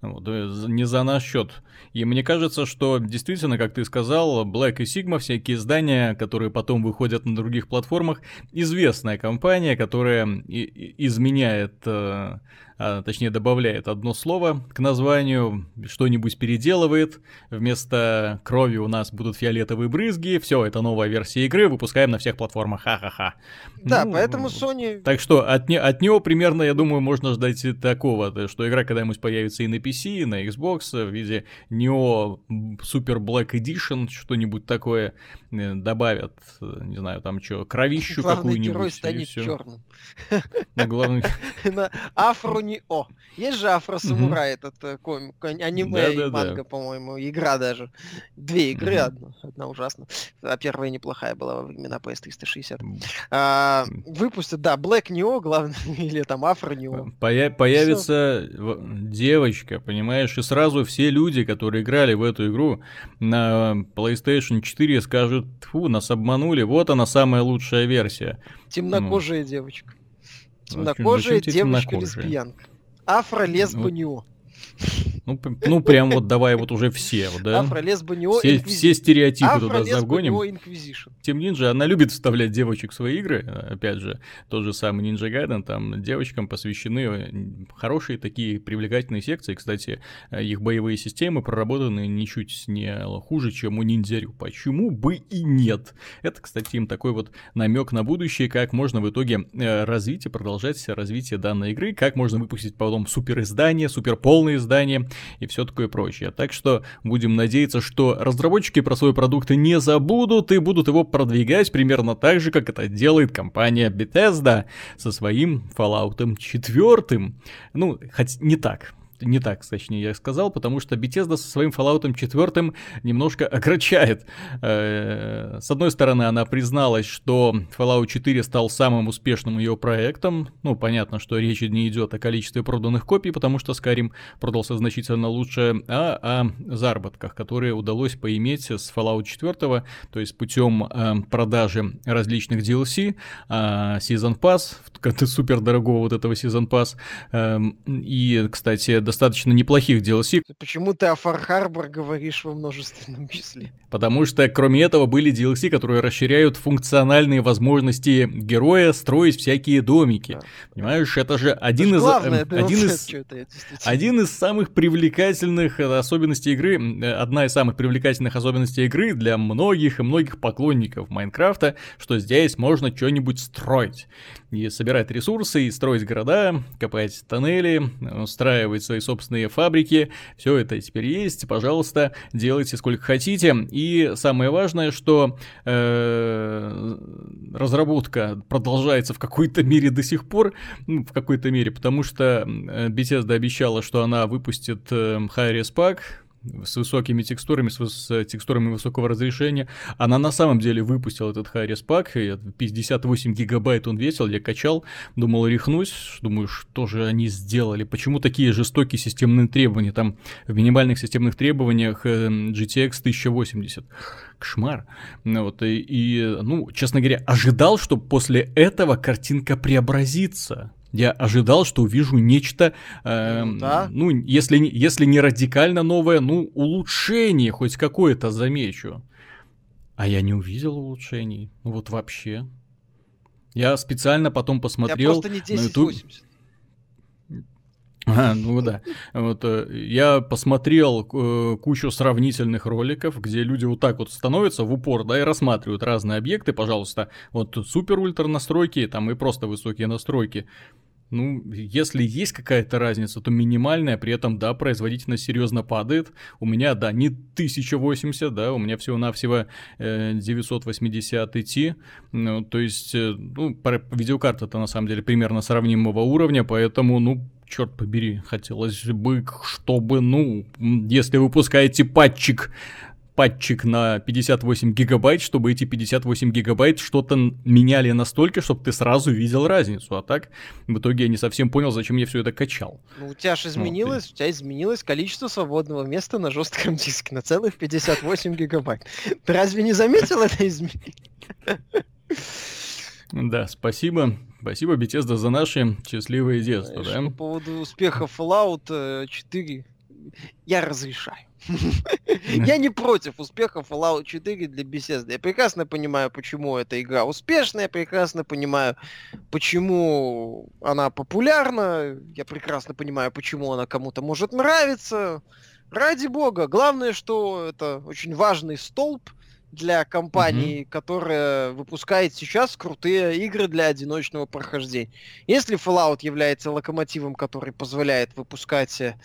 Вот, э, не за наш счет. И мне кажется, что действительно, как ты сказал, Black и Sigma, всякие издания, которые потом выходят на других платформах, известная компания, которая изменяет э, а, точнее добавляет одно слово к названию, что-нибудь переделывает, вместо крови у нас будут фиолетовые брызги, все, это новая версия игры, выпускаем на всех платформах, ха-ха-ха. Да, ну, поэтому Sony... Так что от, не, от него примерно, я думаю, можно ждать такого, что игра когда-нибудь появится и на PC, и на Xbox, в виде Nioh Super Black Edition, что-нибудь такое э, добавят, э, не знаю, там что, кровищу какую-нибудь. герой станет черным. На главный... На Afro Nioh. Есть же Афросамурай, mm-hmm. этот э, комик, аниме да, и да, манга, да. по-моему, игра даже. Две игры, mm-hmm. одна, одна ужасна. А первая неплохая была во времена PS360. Mm-hmm. А, выпустят, да, Black Nioh, главное, или там Afro Nioh. Поя- появится Всё. девочка, понимаешь, и сразу все люди, которые играли в эту игру на PlayStation 4, скажут, фу, нас обманули, вот она самая лучшая версия. Темнокожая ну. девочка. Темнокожая девочка-лесбиянка. Афро-лесбо-нео. Ну, ну, прям вот давай вот уже все, да? Афролесбанио все, все стереотипы туда загоним. Тем Ninja, она любит вставлять девочек в свои игры. Опять же, тот же самый Ninja Gaiden, там девочкам посвящены хорошие такие привлекательные секции. Кстати, их боевые системы проработаны ничуть не хуже, чем у ниндзярю. Почему бы и нет? Это, кстати, им такой вот намек на будущее, как можно в итоге э, развить и продолжать развитие данной игры, как можно выпустить потом супер издание, супер полное издание и все такое прочее. Так что будем надеяться, что разработчики про свой продукт не забудут и будут его продвигать примерно так же, как это делает компания Bethesda со своим Fallout 4. Ну, хоть не так. Не так, точнее, я сказал, потому что Bethesda со своим Fallout 4 немножко огорчает. Э, с одной стороны, она призналась, что Fallout 4 стал самым успешным ее проектом. Ну, понятно, что речь не идет о количестве проданных копий, потому что Skyrim продался значительно лучше, а о заработках, которые удалось поиметь с Fallout 4, то есть путем э, продажи различных DLC, э, Season Pass, супер дорогого вот этого Season Pass, э, и, кстати, достаточно неплохих DLC. Почему ты о Far Harbor говоришь во множественном числе? Потому что, кроме этого, были DLC, которые расширяют функциональные возможности героя строить всякие домики. Да. Понимаешь, это же один это из... Главное, э, один, из один из самых привлекательных особенностей игры, э, одна из самых привлекательных особенностей игры для многих и многих поклонников Майнкрафта, что здесь можно что-нибудь строить. И собирать ресурсы, и строить города, копать тоннели, устраивать свои собственные фабрики. Все это теперь есть, пожалуйста, делайте сколько хотите. И самое важное, что э, разработка продолжается в какой-то мере до сих пор, ну, в какой-то мере, потому что Bethesda обещала, что она выпустит э, Hi-Res Pack, с высокими текстурами, с, с текстурами высокого разрешения. Она на самом деле выпустила этот Hi-Res Pack, 58 гигабайт он весил, я качал, думал рехнусь, думаю, что же они сделали, почему такие жестокие системные требования, там в минимальных системных требованиях э, GTX 1080 кошмар. Ну вот, и, и, ну, честно говоря, ожидал, что после этого картинка преобразится. Я ожидал, что увижу нечто, э, да. ну, если, если не радикально новое, ну, улучшение хоть какое-то замечу. А я не увидел улучшений. Ну, вот вообще. Я специально потом посмотрел я не 1080. на YouTube. А, ну да. Вот, э, я посмотрел э, кучу сравнительных роликов, где люди вот так вот становятся в упор, да, и рассматривают разные объекты, пожалуйста. Вот супер-ультра настройки, там и просто высокие настройки. Ну, если есть какая-то разница, то минимальная, при этом, да, производительность серьезно падает. У меня, да, не 1080, да, у меня всего-навсего э, 980 Ti. Ну, то есть, э, ну, видеокарта-то на самом деле примерно сравнимого уровня, поэтому, ну, черт побери, хотелось бы, чтобы, ну, если выпускаете патчик патчик на 58 гигабайт, чтобы эти 58 гигабайт что-то меняли настолько, чтобы ты сразу видел разницу. А так, в итоге я не совсем понял, зачем я все это качал. Ну, у тебя же изменилось, вот, у тебя изменилось количество свободного места на жестком диске на целых 58 гигабайт. Ты разве не заметил это изменение? Да, спасибо. Спасибо, Bethesda, за наши счастливые детства, Знаешь, да? По поводу успеха Fallout 4 э, я разрешаю. Я не против успеха Fallout 4 для Bethesda. Я прекрасно понимаю, почему эта игра успешная, я прекрасно понимаю, почему она популярна, я прекрасно понимаю, почему она кому-то может нравиться. Ради бога, главное, что это очень важный столб для компании, mm-hmm. которая выпускает сейчас крутые игры для одиночного прохождения. Если Fallout является локомотивом, который позволяет выпускать э,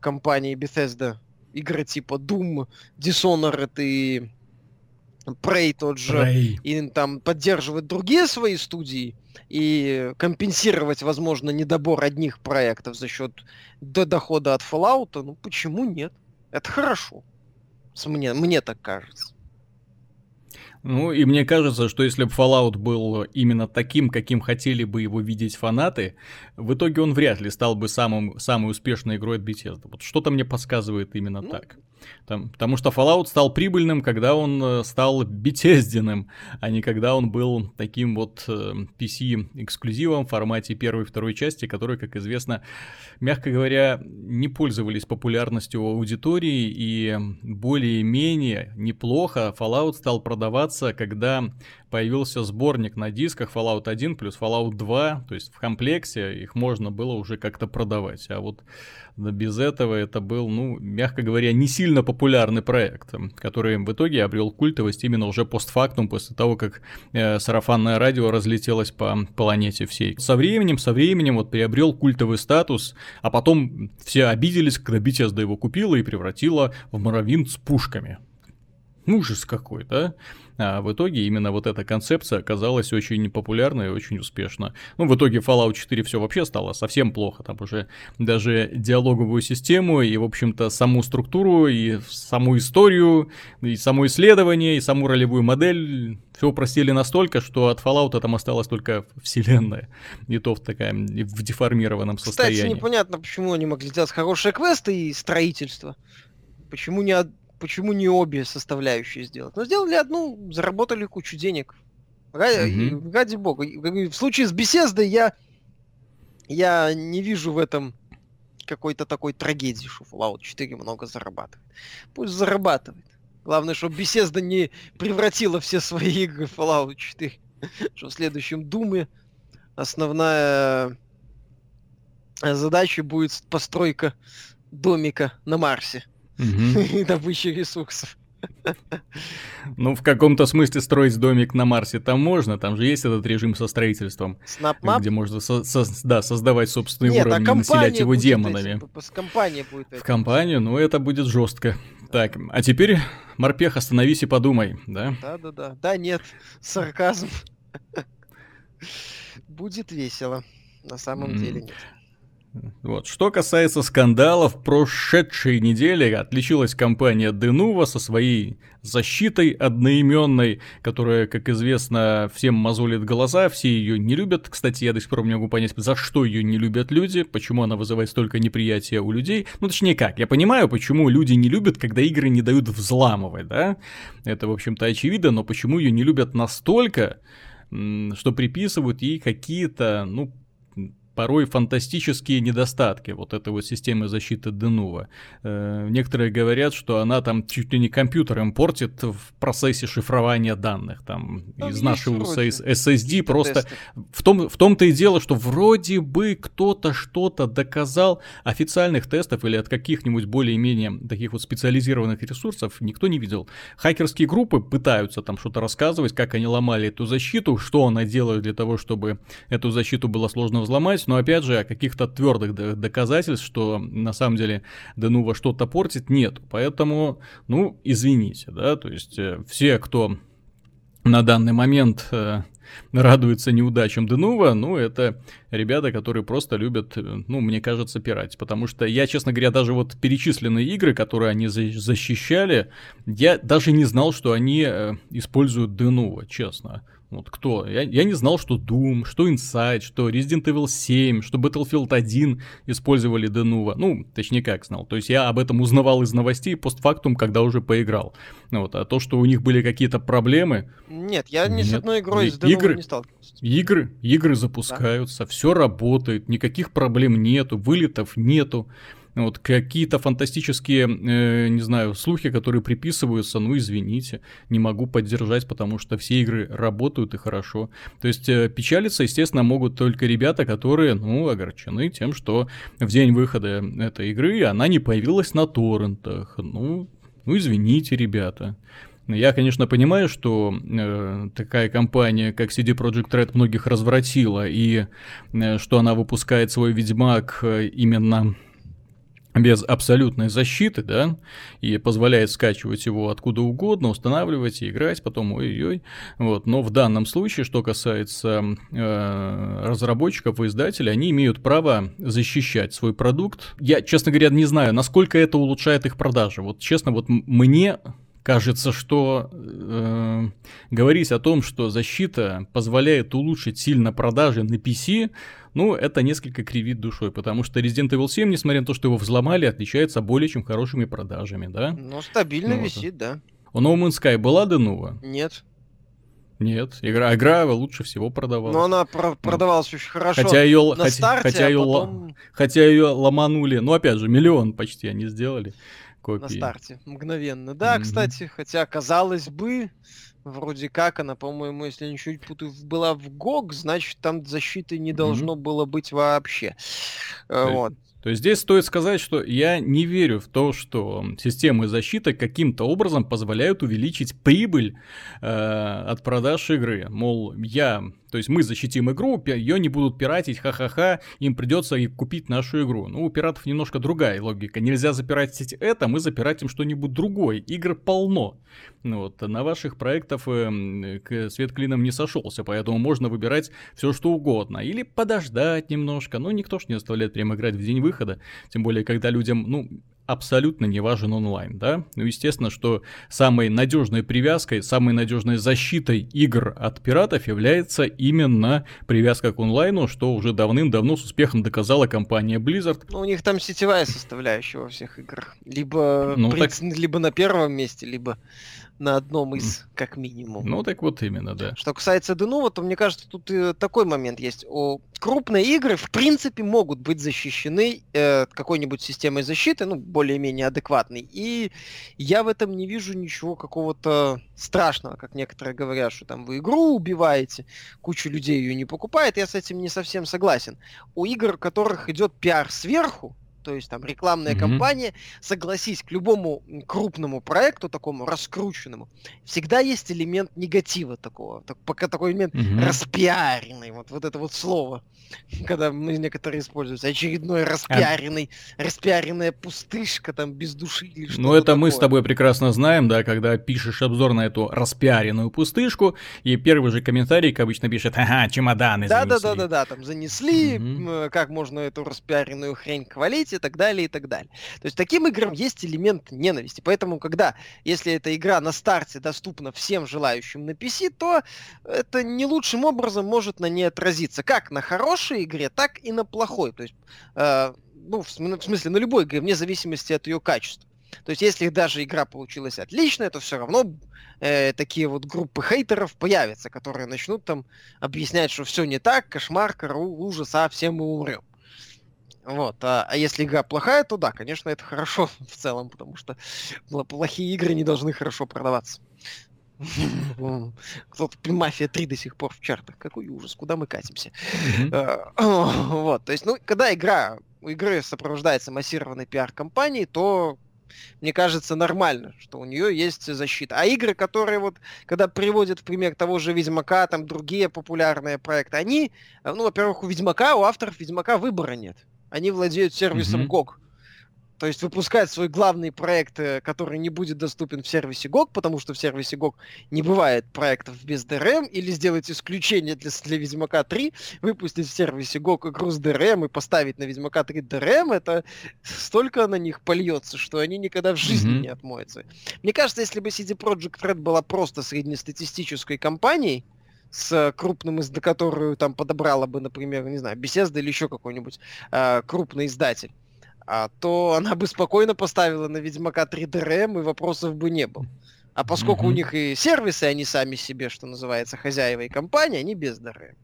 компании Bethesda игры типа Doom, Dishonored и Prey тот же, Prey. и там поддерживать другие свои студии и компенсировать, возможно, недобор одних проектов за счет до дохода от Fallout, ну почему нет? Это хорошо. Мне, мне так кажется. Ну, и мне кажется, что если бы Fallout был именно таким, каким хотели бы его видеть фанаты, в итоге он вряд ли стал бы самым, самой успешной игрой от Bethesda. Вот что-то мне подсказывает именно ну, так. Там, потому что Fallout стал прибыльным, когда он э, стал бетездиным, а не когда он был таким вот PC-эксклюзивом э, в формате первой и второй части, которые, как известно, мягко говоря, не пользовались популярностью у аудитории, и более-менее неплохо Fallout стал продаваться, когда появился сборник на дисках Fallout 1 плюс Fallout 2, то есть в комплекте их можно было уже как-то продавать. А вот без этого это был, ну, мягко говоря, не сильно популярный проект, который в итоге обрел культовость именно уже постфактум, после того, как э, сарафанное радио разлетелось по планете всей. Со временем, со временем вот приобрел культовый статус, а потом все обиделись, когда Bethesda его купила и превратила в Моровин с пушками. Ужас какой, да? А в итоге именно вот эта концепция оказалась очень популярной и очень успешна. Ну, в итоге Fallout 4 все вообще стало совсем плохо. Там уже даже диалоговую систему и, в общем-то, саму структуру, и саму историю, и само исследование, и саму ролевую модель все упростили настолько, что от Fallout там осталась только вселенная. И то в таком в деформированном состоянии. Кстати, непонятно, почему они могли сделать хорошие квесты и строительство. Почему не, почему не обе составляющие сделать? Но сделали одну, заработали кучу денег. Ради, угу. ради бога. В случае с беседой я, я не вижу в этом какой-то такой трагедии, что Fallout 4 много зарабатывает. Пусть зарабатывает. Главное, чтобы беседа не превратила все свои игры в Fallout 4. Что в следующем Думе основная задача будет постройка домика на Марсе и добыча ресурсов. Ну, в каком-то смысле строить домик на Марсе там можно, там же есть этот режим со строительством, Snapmap? где можно со со да, создавать собственный Нет, уровень а и населять его демонами. Эти, компания будет В компанию, ну это будет жестко. Так, а теперь, морпех, остановись и подумай, да? Да-да-да. Да нет, сарказм. Будет весело. На самом деле нет. Вот. Что касается скандалов, прошедшей недели отличилась компания Denuvo со своей защитой одноименной, которая, как известно, всем мозолит глаза, все ее не любят. Кстати, я до сих пор не могу понять, за что ее не любят люди, почему она вызывает столько неприятия у людей. Ну, точнее как, я понимаю, почему люди не любят, когда игры не дают взламывать, да? Это, в общем-то, очевидно, но почему ее не любят настолько, что приписывают ей какие-то, ну, порой фантастические недостатки вот этой вот системы защиты Денува. Э, некоторые говорят, что она там чуть ли не компьютером портит в процессе шифрования данных. Там, там из нашего SSD просто... В, том, в том-то и дело, что вроде бы кто-то что-то доказал, официальных тестов или от каких-нибудь более-менее таких вот специализированных ресурсов никто не видел. Хакерские группы пытаются там что-то рассказывать, как они ломали эту защиту, что она делает для того, чтобы эту защиту было сложно взломать, есть, но опять же, каких-то твердых доказательств, что на самом деле Денува что-то портит, нет. Поэтому, ну, извините, да, то есть э, все, кто на данный момент э, радуется неудачам Денува, ну, это ребята, которые просто любят, э, ну, мне кажется, пирать. Потому что я, честно говоря, даже вот перечисленные игры, которые они за- защищали, я даже не знал, что они используют Денува, честно. Вот кто? Я, я не знал, что Doom, что Inside, что Resident Evil 7, что Battlefield 1 использовали Denuvo. Ну, точнее как знал. То есть я об этом узнавал из новостей постфактум, когда уже поиграл. Вот. А то, что у них были какие-то проблемы... Нет, я ни нет. с одной игрой из Denuvo игры, не сталкивался. Игры, игры запускаются, да. все работает, никаких проблем нету, вылетов нету. Вот какие-то фантастические, э, не знаю, слухи, которые приписываются, ну извините, не могу поддержать, потому что все игры работают и хорошо. То есть э, печалиться, естественно, могут только ребята, которые, ну, огорчены тем, что в день выхода этой игры она не появилась на торрентах. Ну, ну извините, ребята. Я, конечно, понимаю, что э, такая компания, как CD Projekt Red, многих развратила, и э, что она выпускает свой Ведьмак э, именно без абсолютной защиты, да, и позволяет скачивать его откуда угодно, устанавливать и играть, потом ой-ой-ой, вот, но в данном случае, что касается э, разработчиков и издателей, они имеют право защищать свой продукт. Я, честно говоря, не знаю, насколько это улучшает их продажи, вот честно, вот мне кажется, что э, говорить о том, что защита позволяет улучшить сильно продажи на PC, ну, это несколько кривит душой, потому что Resident Evil 7, несмотря на то, что его взломали, отличается более чем хорошими продажами, да? Ну, стабильно ну, висит, вот. да. У No Man's Sky была Денува? Нет. Нет, игра, игра лучше всего продавалась. Но она про- продавалась ну. очень хорошо хотя ее, на хотя, старте, хотя, а ее, потом... хотя ее ломанули, ну опять же, миллион почти они сделали копии. На старте, мгновенно. Да, mm-hmm. кстати, хотя казалось бы, Вроде как она, по-моему, если ничего не путаю, была в ГОГ, значит, там защиты не должно mm-hmm. было быть вообще. То вот. То есть здесь стоит сказать, что я не верю в то, что системы защиты каким-то образом позволяют увеличить прибыль э, от продаж игры. Мол, я То есть мы защитим игру, ее не будут пиратить, ха-ха-ха, им придется и купить нашу игру. Ну, у пиратов немножко другая логика. Нельзя запиратить это, мы запиратим что-нибудь другое. Игр полно. Ну, вот, на ваших проектах э, свет клином не сошелся, поэтому можно выбирать все что угодно. Или подождать немножко. Но никто ж не заставляет прямо играть в день выхода. Тем более, когда людям, ну, абсолютно не важен онлайн, да? Ну, естественно, что самой надежной привязкой, самой надежной защитой игр от пиратов является именно привязка к онлайну, что уже давным-давно с успехом доказала компания Blizzard. Ну, у них там сетевая составляющая во всех играх. Либо, ну, принц... так... либо на первом месте, либо на одном из, как минимум. Ну, так вот именно, да. Что касается Денува, то мне кажется, тут и такой момент есть. О, крупные игры, в принципе, могут быть защищены э, какой-нибудь системой защиты, ну, более-менее адекватной. И я в этом не вижу ничего какого-то страшного, как некоторые говорят, что там вы игру убиваете, куча людей ее не покупает. Я с этим не совсем согласен. У игр, у которых идет пиар сверху, то есть там рекламная mm-hmm. кампания, согласись, к любому крупному проекту, такому раскрученному, всегда есть элемент негатива такого, так, пока такой элемент mm-hmm. распиаренный, вот, вот это вот слово, когда некоторые используют, очередной а распиаренный, а... распиаренная пустышка там без души или что-то Ну это такое. мы с тобой прекрасно знаем, да, когда пишешь обзор на эту распиаренную пустышку, и первый же комментарий, как обычно, пишет, ага, чемоданы да, занесли. Да-да-да, там занесли, mm-hmm. как можно эту распиаренную хрень хвалить, и так далее, и так далее. То есть таким играм есть элемент ненависти. Поэтому, когда, если эта игра на старте доступна всем желающим на PC, то это не лучшим образом может на ней отразиться. Как на хорошей игре, так и на плохой. То есть, э, ну, в смысле, на любой игре, вне зависимости от ее качества. То есть, если даже игра получилась отличная, то все равно э, такие вот группы хейтеров появятся, которые начнут там объяснять, что все не так, кошмар, ужас, а все мы умрем. Вот. А, а если игра плохая, то да, конечно, это хорошо в целом, потому что плохие игры не должны хорошо продаваться. Кто-то Мафия 3 до сих пор в чартах. Какой ужас, куда мы катимся? А, вот, то есть, ну, когда игра, у игры сопровождается массированной пиар-компанией, то мне кажется, нормально, что у нее есть защита. А игры, которые вот, когда приводят в пример того же Ведьмака, там другие популярные проекты, они, ну, во-первых, у Ведьмака, у авторов Ведьмака выбора нет они владеют сервисом mm-hmm. GOG. То есть выпускать свой главный проект, э, который не будет доступен в сервисе GOG, потому что в сервисе GOG не бывает проектов без DRM, или сделать исключение для, для Ведьмака 3, выпустить в сервисе GOG игру с DRM и поставить на Ведьмака 3 DRM, это столько на них польется, что они никогда в жизни mm-hmm. не отмоются. Мне кажется, если бы CD Projekt Red была просто среднестатистической компанией, с крупным, из которую там подобрала бы, например, не знаю, Bethesda или еще какой-нибудь э, крупный издатель, а, то она бы спокойно поставила на Ведьмака 3 DRM, и вопросов бы не было. А поскольку mm-hmm. у них и сервисы, они сами себе, что называется, хозяева и компания, они без DRM.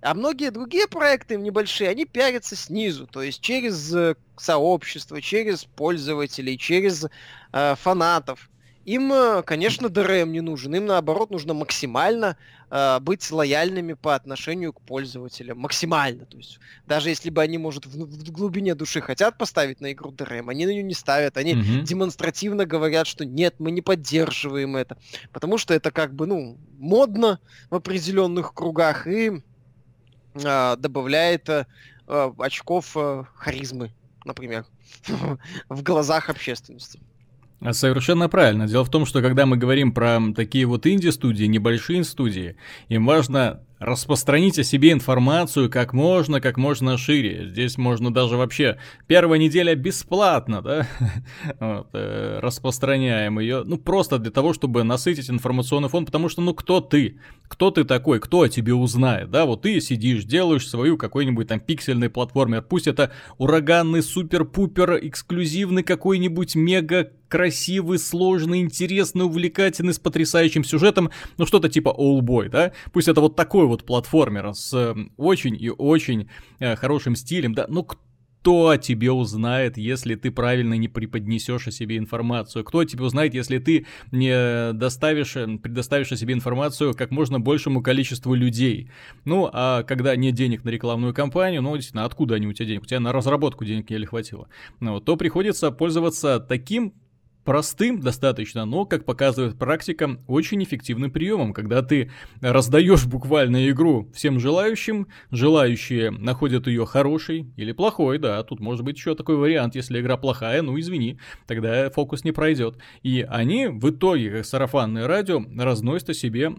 А многие другие проекты небольшие, они пиарятся снизу, то есть через э, сообщество, через пользователей, через э, фанатов. Им, э, конечно, ДРМ не нужен. Им, наоборот, нужно максимально э, быть лояльными по отношению к пользователям. Максимально. То есть, даже если бы они, может, в, в глубине души хотят поставить на игру ДРМ, они на нее не ставят. Они mm-hmm. демонстративно говорят, что нет, мы не поддерживаем это. Потому что это как бы, ну, модно в определенных кругах и э, добавляет э, очков э, харизмы, например, в глазах общественности. Совершенно правильно. Дело в том, что когда мы говорим про такие вот инди-студии, небольшие студии, им важно распространить о себе информацию как можно, как можно шире. Здесь можно даже вообще первая неделя бесплатно, да, вот, э, распространяем ее, ну просто для того, чтобы насытить информационный фон, потому что, ну кто ты, кто ты такой, кто о тебе узнает, да, вот ты сидишь, делаешь свою какой-нибудь там пиксельный платформер, пусть это ураганный супер-пупер эксклюзивный какой-нибудь мега красивый, сложный, интересный, увлекательный, с потрясающим сюжетом, ну что-то типа All да, пусть это вот такой вот платформер с э, очень и очень э, хорошим стилем, да, ну кто о тебе узнает, если ты правильно не преподнесешь о себе информацию? Кто о тебе узнает, если ты не доставишь, э, предоставишь о себе информацию как можно большему количеству людей? Ну, а когда нет денег на рекламную кампанию, ну, действительно, откуда они у тебя денег? У тебя на разработку денег еле хватило. Ну, то приходится пользоваться таким простым достаточно, но, как показывает практика, очень эффективным приемом, когда ты раздаешь буквально игру всем желающим, желающие находят ее хорошей или плохой, да, тут может быть еще такой вариант, если игра плохая, ну извини, тогда фокус не пройдет. И они в итоге, как сарафанное радио, разносят о себе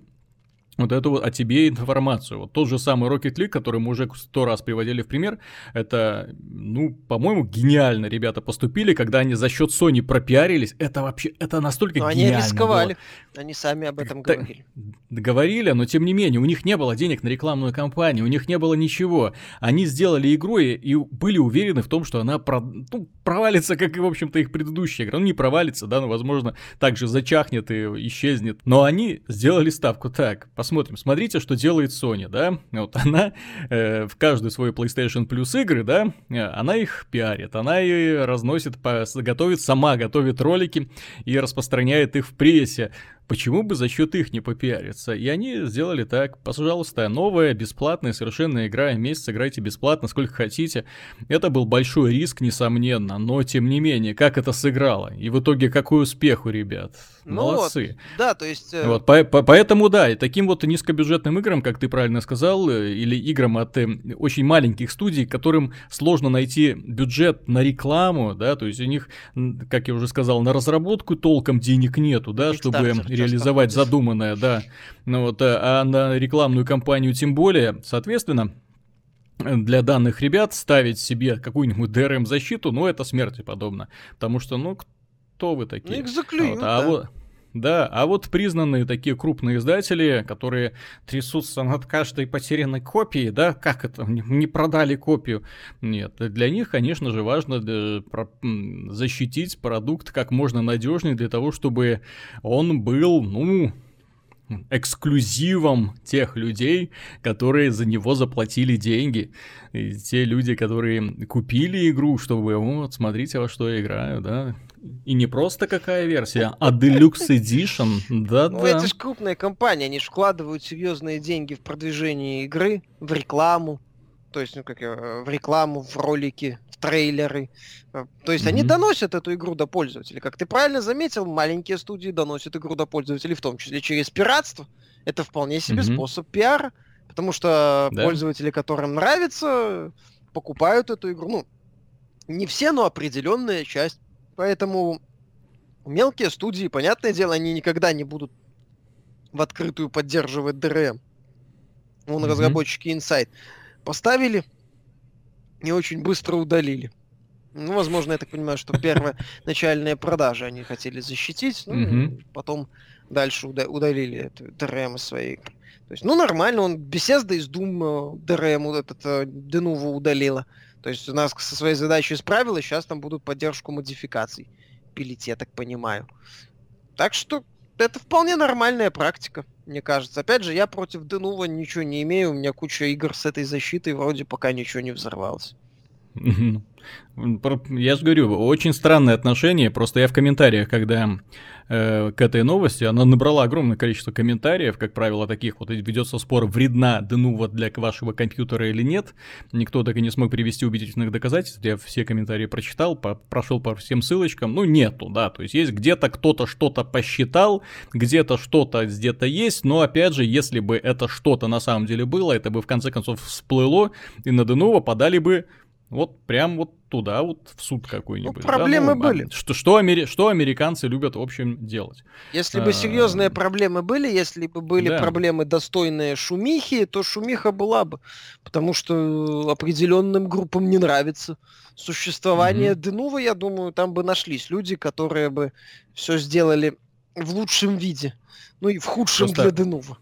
вот эту вот о тебе информацию. Вот тот же самый Rocket League, который мы уже сто раз приводили в пример, это, ну, по-моему, гениально ребята поступили, когда они за счет Sony пропиарились. Это вообще, это настолько но гениально. Они рисковали, было. они сами об этом Т- говорили. Говорили, но тем не менее, у них не было денег на рекламную кампанию, у них не было ничего. Они сделали игру и, и были уверены в том, что она про, ну, провалится, как и, в общем-то, их предыдущая игра. Ну, не провалится, да, но, возможно, также зачахнет и исчезнет. Но они сделали ставку так, посмотрим. Смотрите, что делает Sony, да? Вот она э, в каждую свою PlayStation Plus игры, да, э, она их пиарит, она и разносит, по, готовит, сама готовит ролики и распространяет их в прессе. Почему бы за счет их не попиариться? И они сделали так. Пожалуйста, новая, бесплатная, совершенно игра. Месяц играйте бесплатно, сколько хотите. Это был большой риск, несомненно, но тем не менее, как это сыграло? И в итоге какой успех у ребят? Ну Молодцы. Вот, да, то есть... Э... Вот, по по поэтому, да, и таким вот низкобюджетным играм, как ты правильно сказал, э, или играм от э, очень маленьких студий, которым сложно найти бюджет на рекламу, да, то есть у них, как я уже сказал, на разработку толком денег нету, да, чтобы реализовать задуманное, да. Ну вот, э, а на рекламную кампанию тем более, соответственно, для данных ребят ставить себе какую-нибудь DRM-защиту, ну, это смерти подобно. Потому что, ну, кто вы такие? Ну, их заклюют, вот, а да. Вот, да, а вот признанные такие крупные издатели, которые трясутся над каждой потерянной копией, да, как это, не продали копию. Нет, для них, конечно же, важно э, защитить продукт как можно надежнее для того, чтобы он был, ну, эксклюзивом тех людей, которые за него заплатили деньги. И те люди, которые купили игру, чтобы, вот, смотрите, во что я играю, да, и не просто какая версия, а Deluxe Edition. Да-да. Ну, это же крупная компания, они же вкладывают серьезные деньги в продвижение игры, в рекламу. То есть, ну, как в рекламу, в ролики, в трейлеры. То есть mm-hmm. они доносят эту игру до пользователей. Как ты правильно заметил, маленькие студии доносят игру до пользователей, в том числе через пиратство. Это вполне себе mm-hmm. способ пиара. Потому что да. пользователи, которым нравится, покупают эту игру. Ну, не все, но определенная часть Поэтому мелкие студии, понятное дело, они никогда не будут в открытую поддерживать DRM. Вон mm-hmm. разработчики Insight поставили и очень быстро удалили. Ну, возможно, я так понимаю, что первые начальные продажи они хотели защитить, ну, mm-hmm. потом дальше уда- удалили DRM из своей игры. То есть, ну, нормально, он Bethesda из Doom DRM вот этот Denuvo удалила. То есть у нас со своей задачей справилась, сейчас там будут поддержку модификаций пилить, я так понимаю. Так что это вполне нормальная практика, мне кажется. Опять же, я против Денува ничего не имею, у меня куча игр с этой защитой, вроде пока ничего не взорвалось. Я же говорю, очень странное отношение. Просто я в комментариях, когда э, к этой новости, она набрала огромное количество комментариев, как правило, таких вот ведется спор, вредна Денува для вашего компьютера или нет. Никто так и не смог привести убедительных доказательств. Я все комментарии прочитал, по, прошел по всем ссылочкам. Ну, нету, да. То есть есть где-то кто-то что-то посчитал, где-то что-то где-то есть, но опять же, если бы это что-то на самом деле было, это бы в конце концов всплыло, и на Денува подали бы вот прям вот туда, вот в суд какой-нибудь. Ну, проблемы да? ну, были. Что, что, амери... что американцы любят, в общем, делать. Если бы а... серьезные проблемы были, если бы были да. проблемы достойные шумихи, то шумиха была бы. Потому что определенным группам не нравится существование угу. Денува, я думаю, там бы нашлись люди, которые бы все сделали в лучшем виде. Ну и в худшем Просто... для Денува.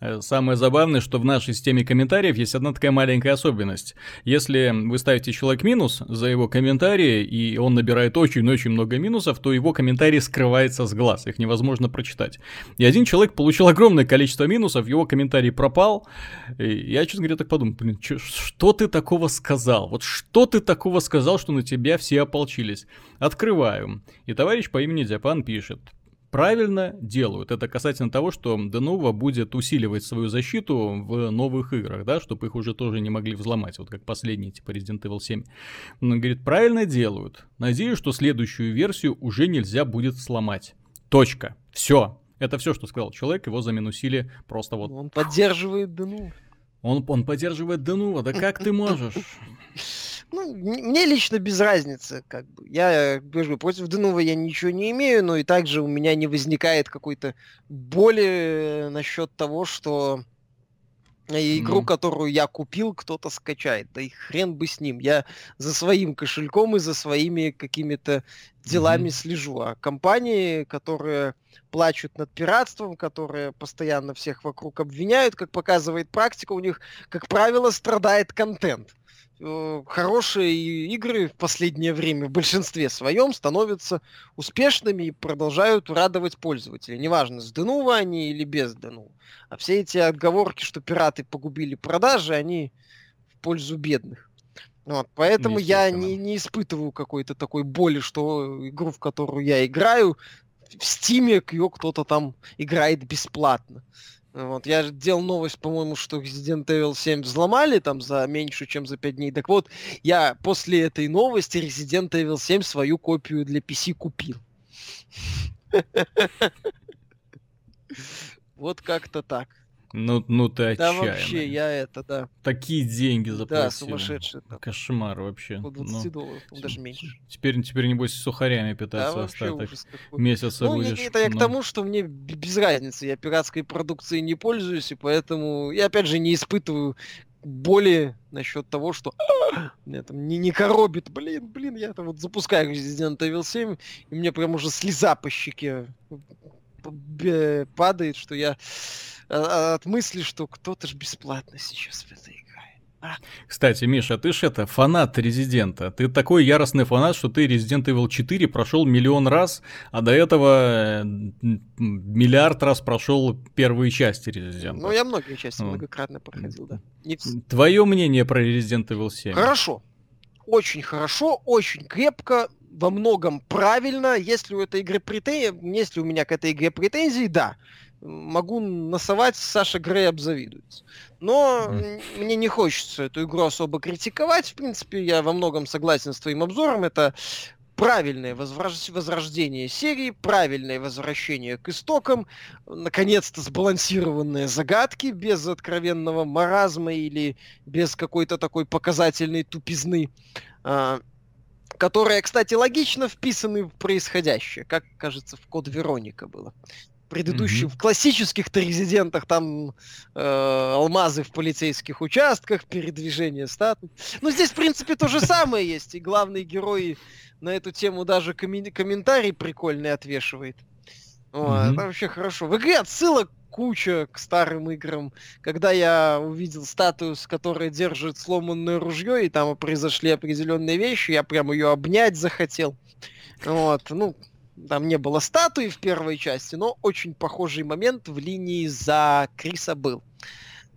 Э, самое забавное, что в нашей системе комментариев есть одна такая маленькая особенность. Если вы ставите человек минус за его комментарии, и он набирает очень-очень много минусов, то его комментарий скрывается с глаз, их невозможно прочитать. И один человек получил огромное количество минусов, его комментарий пропал. И я, честно говоря, так подумал, блин, чё, что ты такого сказал? Вот что ты такого сказал, что на тебя все ополчились? Открываю. И товарищ по имени Дяпан пишет. Правильно делают. Это касательно того, что Denuvo будет усиливать свою защиту в новых играх, да, чтобы их уже тоже не могли взломать, вот как последний, типа Resident Evil 7. Он говорит, правильно делают. Надеюсь, что следующую версию уже нельзя будет сломать. Точка. Все. Это все, что сказал человек, его заминусили просто вот. Он поддерживает Denuvo. Он, он поддерживает Denuvo, да как ты можешь? Ну, мне лично без разницы, как бы. Я говорю, против Денува я ничего не имею, но и также у меня не возникает какой-то боли насчет того, что игру, mm. которую я купил, кто-то скачает. Да и хрен бы с ним. Я за своим кошельком и за своими какими-то делами mm-hmm. слежу. А компании, которые плачут над пиратством, которые постоянно всех вокруг обвиняют, как показывает практика, у них, как правило, страдает контент. Э, хорошие игры в последнее время в большинстве своем становятся успешными и продолжают радовать пользователей. Неважно, с Денува они или без Денува. А все эти отговорки, что пираты погубили продажи, они в пользу бедных. Вот, поэтому я не, не испытываю какой-то такой боли, что игру, в которую я играю, в Стиме ее кто-то там играет бесплатно. Вот, я делал новость, по-моему, что Resident Evil 7 взломали там за меньше, чем за 5 дней. Так вот, я после этой новости Resident Evil 7 свою копию для PC купил. Вот как-то так. Ну, ну ты отчаянный. Да вообще, я это, да. Такие деньги заплатил. Да, сумасшедший. Да. Кошмар вообще. По 20 ну, долларов, даже меньше. Теперь, теперь небось, сухарями питаться да, остаток месяца ну, будешь. Это я но... к тому, что мне без разницы. Я пиратской продукцией не пользуюсь, и поэтому я, опять же, не испытываю боли насчет того, что меня там не, не коробит. Блин, блин, я там вот запускаю Resident Evil 7, и мне прям уже слеза по щеке падает, что я от мысли, что кто-то же бесплатно сейчас в это играет. А. Кстати, Миша, ты ж это фанат Резидента. Ты такой яростный фанат, что ты Resident Evil 4 прошел миллион раз, а до этого миллиард раз прошел первые части Резидента. Ну, я многие части вот. многократно проходил, да. Не... Твое мнение про Resident Evil 7? Хорошо. Очень хорошо, очень крепко, во многом правильно. Если у этой игры претензии, если у меня к этой игре претензии, да могу насовать, Саша Грей обзавидуется. Но mm. мне не хочется эту игру особо критиковать. В принципе, я во многом согласен с твоим обзором. Это правильное возрождение серии, правильное возвращение к истокам, наконец-то сбалансированные загадки без откровенного маразма или без какой-то такой показательной тупизны, а, которые, кстати, логично вписаны в происходящее, как, кажется, в код Вероника было предыдущих, mm-hmm. в классических-то резидентах там э, алмазы в полицейских участках, передвижение статуй. Ну, здесь, в принципе, то же самое есть. И главный герой на эту тему даже коммен- комментарий прикольный отвешивает. О, mm-hmm. Это вообще хорошо. В игре отсылок куча к старым играм. Когда я увидел статую, с которой держит сломанное ружье, и там произошли определенные вещи, я прям ее обнять захотел. Вот, ну, там не было статуи в первой части, но очень похожий момент в линии за Криса был.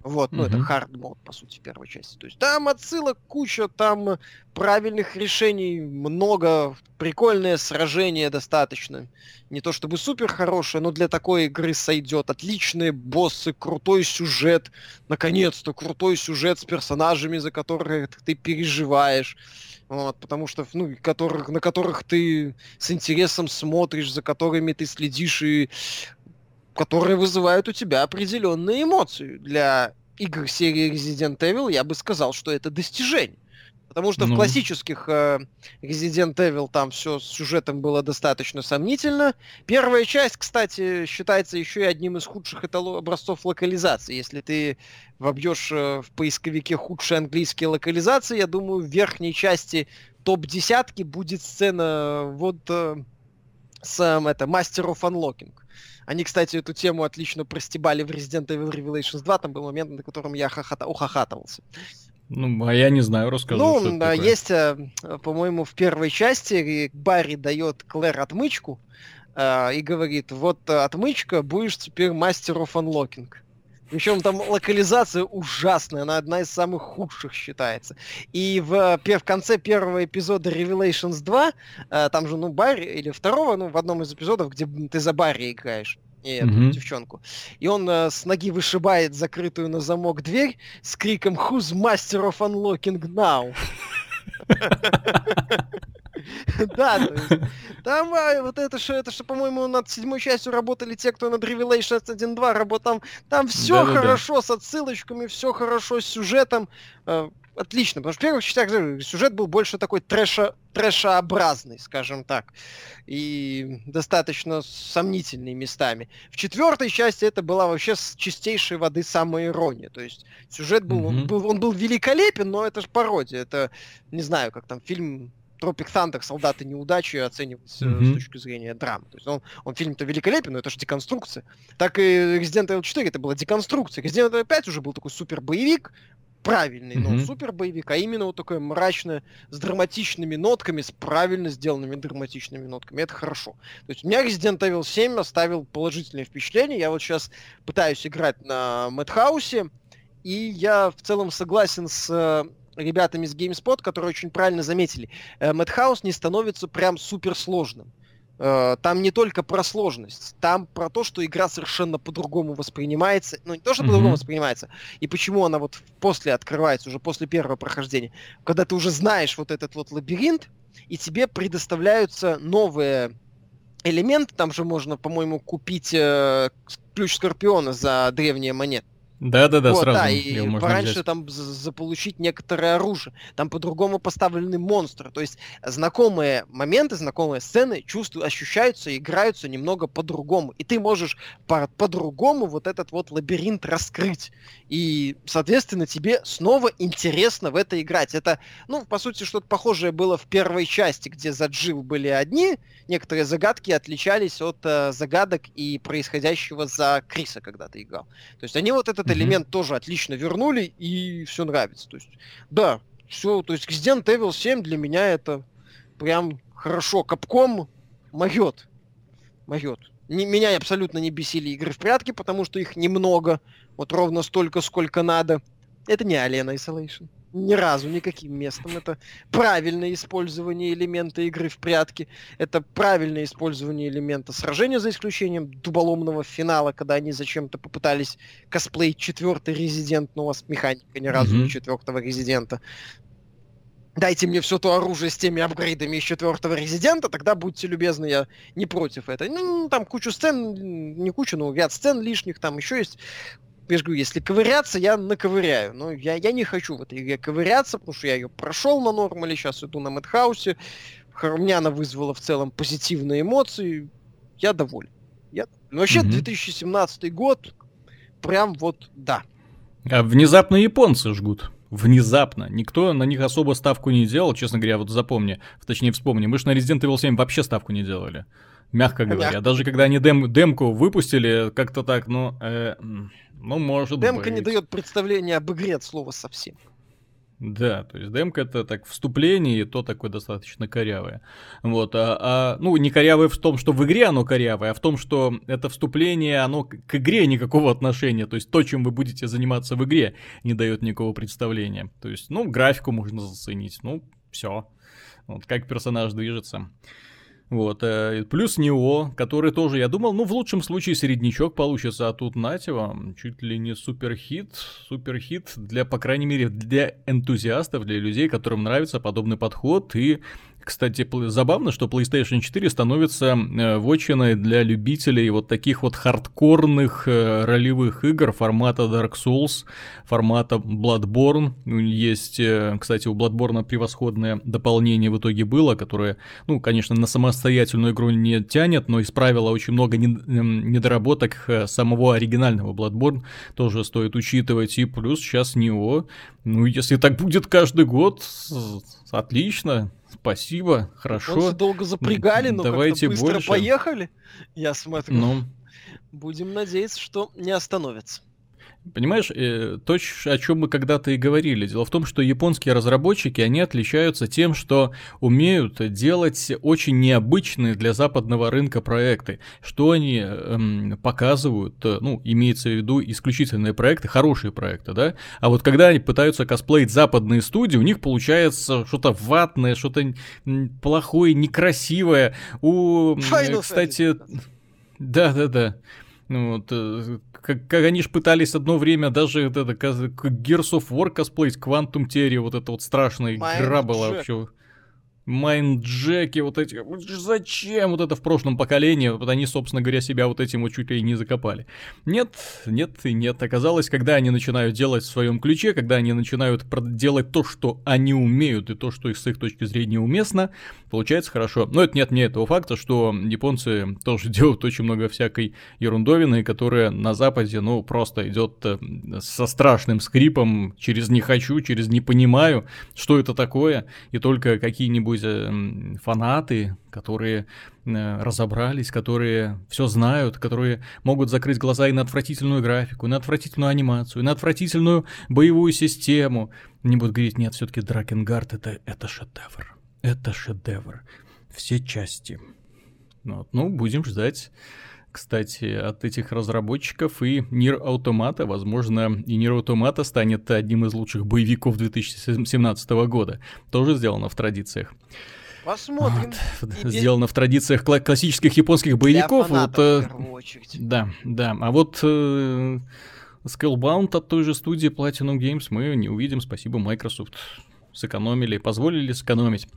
Вот, ну mm-hmm. это hard mode, по сути, в первой части. То есть там отсылок куча, там правильных решений много, прикольное сражение достаточно. Не то чтобы супер хорошее, но для такой игры сойдет. Отличные боссы, крутой сюжет. Наконец-то крутой сюжет с персонажами, за которых ты переживаешь. Вот, потому что, ну, которых, на которых ты с интересом смотришь, за которыми ты следишь и которые вызывают у тебя определенные эмоции. Для игр серии Resident Evil я бы сказал, что это достижение. Потому что ну. в классических э, Resident Evil там все с сюжетом было достаточно сомнительно. Первая часть, кстати, считается еще и одним из худших этало- образцов локализации. Если ты вобьешь э, в поисковике худшие английские локализации, я думаю, в верхней части топ-десятки будет сцена вот э, с э, это, Master of Unlocking. Они, кстати, эту тему отлично простебали в Resident Evil Revelations 2. Там был момент, на котором я хохота... ухахатывался. Ну, а я не знаю, расскажи. Ну, да, есть, э, по-моему, в первой части Барри дает Клэр отмычку э, и говорит, вот отмычка, будешь теперь мастеров анлокинг. Причем там локализация ужасная, она одна из самых худших считается. И в, в конце первого эпизода Revelations 2, э, там же, ну, Барри, или второго, ну, в одном из эпизодов, где ты за Барри играешь, и эту mm-hmm. девчонку. И он э, с ноги вышибает закрытую на замок дверь с криком «Who's master of unlocking now?» Да, то есть, там а, вот это что, это что, по-моему, над седьмой частью работали те, кто над Revelations 1.2 работал. Там, там все хорошо с отсылочками, все хорошо с сюжетом. Э, отлично, потому что в первых частях сюжет был больше такой трэша, трэшообразный, скажем так, и достаточно сомнительный местами. В четвертой части это была вообще с чистейшей воды самая ирония, то есть сюжет был, mm-hmm. он был, он был великолепен, но это же пародия, это, не знаю, как там фильм Тропик Thunder солдаты неудачи оцениваются mm-hmm. с точки зрения драмы. То есть он, он фильм-то великолепен, но это же деконструкция. Так и Resident Evil 4 это была деконструкция. Resident Evil 5 уже был такой супер боевик, правильный, mm-hmm. но супер боевик, а именно вот такое мрачное, с драматичными нотками, с правильно сделанными драматичными нотками. Это хорошо. То есть у меня Resident Evil 7 оставил положительное впечатление. Я вот сейчас пытаюсь играть на Мэтхаусе, и я в целом согласен с э, ребятами из GameSpot, которые очень правильно заметили, Madhouse не становится прям супер сложным. Там не только про сложность, там про то, что игра совершенно по-другому воспринимается. Ну, не то, что mm-hmm. по-другому воспринимается, и почему она вот после открывается, уже после первого прохождения. Когда ты уже знаешь вот этот вот лабиринт, и тебе предоставляются новые элементы, там же можно, по-моему, купить э, ключ Скорпиона за древние монеты. Да-да-да, вот, сразу. Да, и пораньше взять. там заполучить некоторое оружие. Там по-другому поставлены монстры. То есть знакомые моменты, знакомые сцены чувствуют, ощущаются, играются немного по-другому. И ты можешь по- по-другому вот этот вот лабиринт раскрыть. И, соответственно, тебе снова интересно в это играть. Это, ну, по сути, что-то похожее было в первой части, где за Джил были одни, некоторые загадки отличались от э, загадок и происходящего за Криса, когда ты играл. То есть они вот этот mm-hmm. элемент тоже отлично вернули, и все нравится. То есть, да, все, то есть Resident Evil 7 для меня это прям хорошо. Капком моет. Моет. Не, меня абсолютно не бесили игры в прятки, потому что их немного. Вот ровно столько, сколько надо. Это не Alien Isolation ни разу никаким местом. Это правильное использование элемента игры в прятки. Это правильное использование элемента сражения, за исключением дуболомного финала, когда они зачем-то попытались косплеить четвертый резидент, но у вас механика ни разу mm-hmm. не четвертого резидента. Дайте мне все то оружие с теми апгрейдами из четвертого резидента, тогда будьте любезны, я не против этого. Ну, там кучу сцен, не кучу, но ряд сцен лишних, там еще есть я же говорю, если ковыряться, я наковыряю. Но я, я не хочу в этой игре ковыряться, потому что я ее прошел на нормале, сейчас иду на Мэтхаусе. У меня она вызвала в целом позитивные эмоции. Я доволен. Я... Но вообще, mm-hmm. 2017 год, прям вот да. А внезапно японцы жгут. Внезапно. Никто на них особо ставку не делал, честно говоря, вот запомни, точнее вспомни. Мы же на Resident Evil 7 вообще ставку не делали. Мягко говоря. Мягко. Даже когда они дем, демку выпустили, как-то так, ну, э, ну, может Демка быть. не дает представления об игре от слова совсем. Да, то есть демка это так вступление, и то такое достаточно корявое. Вот, а, а, ну, не корявое в том, что в игре оно корявое, а в том, что это вступление, оно к игре никакого отношения. То есть то, чем вы будете заниматься в игре, не дает никакого представления. То есть, ну, графику можно заценить, ну, все. Вот как персонаж движется. Вот, э, плюс Нео, который тоже, я думал, ну, в лучшем случае середнячок получится, а тут, нате вам, чуть ли не суперхит, суперхит для, по крайней мере, для энтузиастов, для людей, которым нравится подобный подход, и кстати, забавно, что PlayStation 4 становится э, вотчиной для любителей вот таких вот хардкорных э, ролевых игр формата Dark Souls, формата Bloodborne. Есть, э, кстати, у Bloodborne превосходное дополнение в итоге было, которое, ну, конечно, на самостоятельную игру не тянет, но исправило очень много недоработок самого оригинального Bloodborne, тоже стоит учитывать. И плюс сейчас Neo, ну, если так будет каждый год, отлично, спасибо, хорошо. Японцы долго запрягали, но Давайте быстро больше. поехали. Я смотрю. Ну. Будем надеяться, что не остановится. Понимаешь, э, то, о чем мы когда-то и говорили. Дело в том, что японские разработчики, они отличаются тем, что умеют делать очень необычные для западного рынка проекты. Что они эм, показывают, э, ну, имеется в виду исключительные проекты, хорошие проекты, да? А вот когда они пытаются косплеить западные студии, у них получается что-то ватное, что-то плохое, некрасивое. У, Final кстати... Да-да-да. Ну, вот, э, как, как они же пытались одно время даже это, как Gears of War косплеить, Quantum Theory, вот это вот страшная игра была вообще. Майнджеки, вот эти, зачем вот это в прошлом поколении, вот они, собственно говоря, себя вот этим вот чуть ли не закопали. Нет, нет и нет. Оказалось, когда они начинают делать в своем ключе, когда они начинают делать то, что они умеют, и то, что с их точки зрения уместно, получается хорошо. Но это нет не этого факта, что японцы тоже делают очень много всякой ерундовины, которая на Западе, ну, просто идет э, со страшным скрипом через «не хочу», через «не понимаю», что это такое, и только какие-нибудь какие-нибудь фанаты, которые э, разобрались, которые все знают, которые могут закрыть глаза и на отвратительную графику, и на отвратительную анимацию, и на отвратительную боевую систему. Не будут говорить, нет, все-таки Дракенгард это, это шедевр. Это шедевр. Все части. Вот. Ну, будем ждать кстати, от этих разработчиков и Нир Automata, возможно, и Нир Automata станет одним из лучших боевиков 2017 года. Тоже сделано в традициях. Посмотрим. Вот. Сделано в традициях кла- классических японских боевиков. Фанатов, вот, э, в первую очередь. Да, да. А вот э, Scalebound от той же студии Platinum Games мы не увидим. Спасибо, Microsoft сэкономили, позволили сэкономить.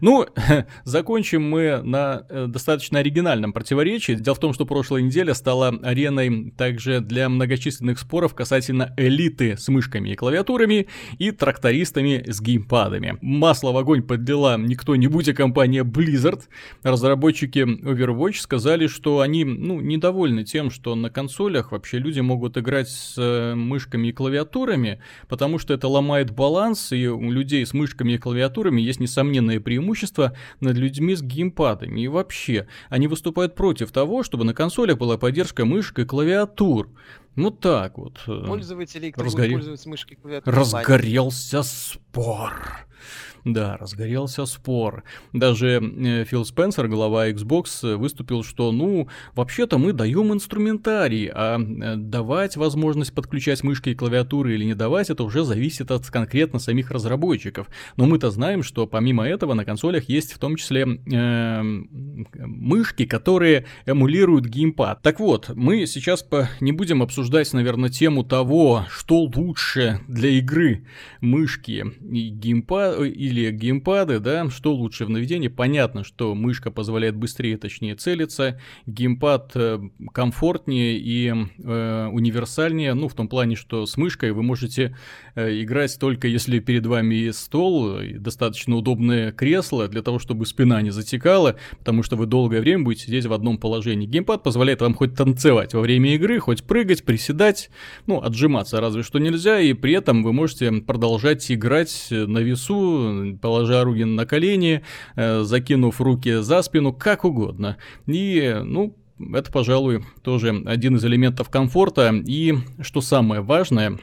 Ну, закончим мы на э, достаточно оригинальном противоречии. Дело в том, что прошлая неделя стала ареной также для многочисленных споров касательно элиты с мышками и клавиатурами и трактористами с геймпадами. Масло в огонь подлила не кто-нибудь, а компания Blizzard. Разработчики Overwatch сказали, что они, ну, недовольны тем, что на консолях вообще люди могут играть с э, мышками и клавиатурами, потому что это ломает баланс, и у людей с мышками и клавиатурами есть несомненное преимущество над людьми с геймпадами. И вообще, они выступают против того, чтобы на консолях была поддержка мышек и клавиатур. Ну так вот. Э, Пользователи, кто Разгоре... пользоваться мышкой и клавиатурой. Разгорелся спор. Да, разгорелся спор. Даже э, Фил Спенсер, глава Xbox, выступил, что, ну, вообще-то мы даем инструментарий, а э, давать возможность подключать мышки и клавиатуры или не давать, это уже зависит от конкретно самих разработчиков. Но мы-то знаем, что помимо этого на консолях есть в том числе э, мышки, которые эмулируют геймпад. Так вот, мы сейчас по... не будем обсуждать, наверное, тему того, что лучше для игры мышки и геймпад или или геймпады, да, что лучше в наведении? Понятно, что мышка позволяет быстрее, точнее целиться, геймпад э, комфортнее и э, универсальнее, ну, в том плане, что с мышкой вы можете э, играть только если перед вами стол, достаточно удобное кресло для того, чтобы спина не затекала, потому что вы долгое время будете сидеть в одном положении. Геймпад позволяет вам хоть танцевать во время игры, хоть прыгать, приседать, ну, отжиматься разве что нельзя, и при этом вы можете продолжать играть на весу, положа руки на колени, э, закинув руки за спину, как угодно. И, ну, это, пожалуй, тоже один из элементов комфорта. И, что самое важное,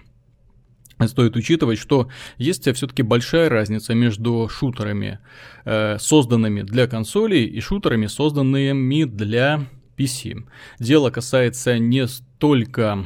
стоит учитывать, что есть все-таки большая разница между шутерами, э, созданными для консолей, и шутерами, созданными для PC. Дело касается не столько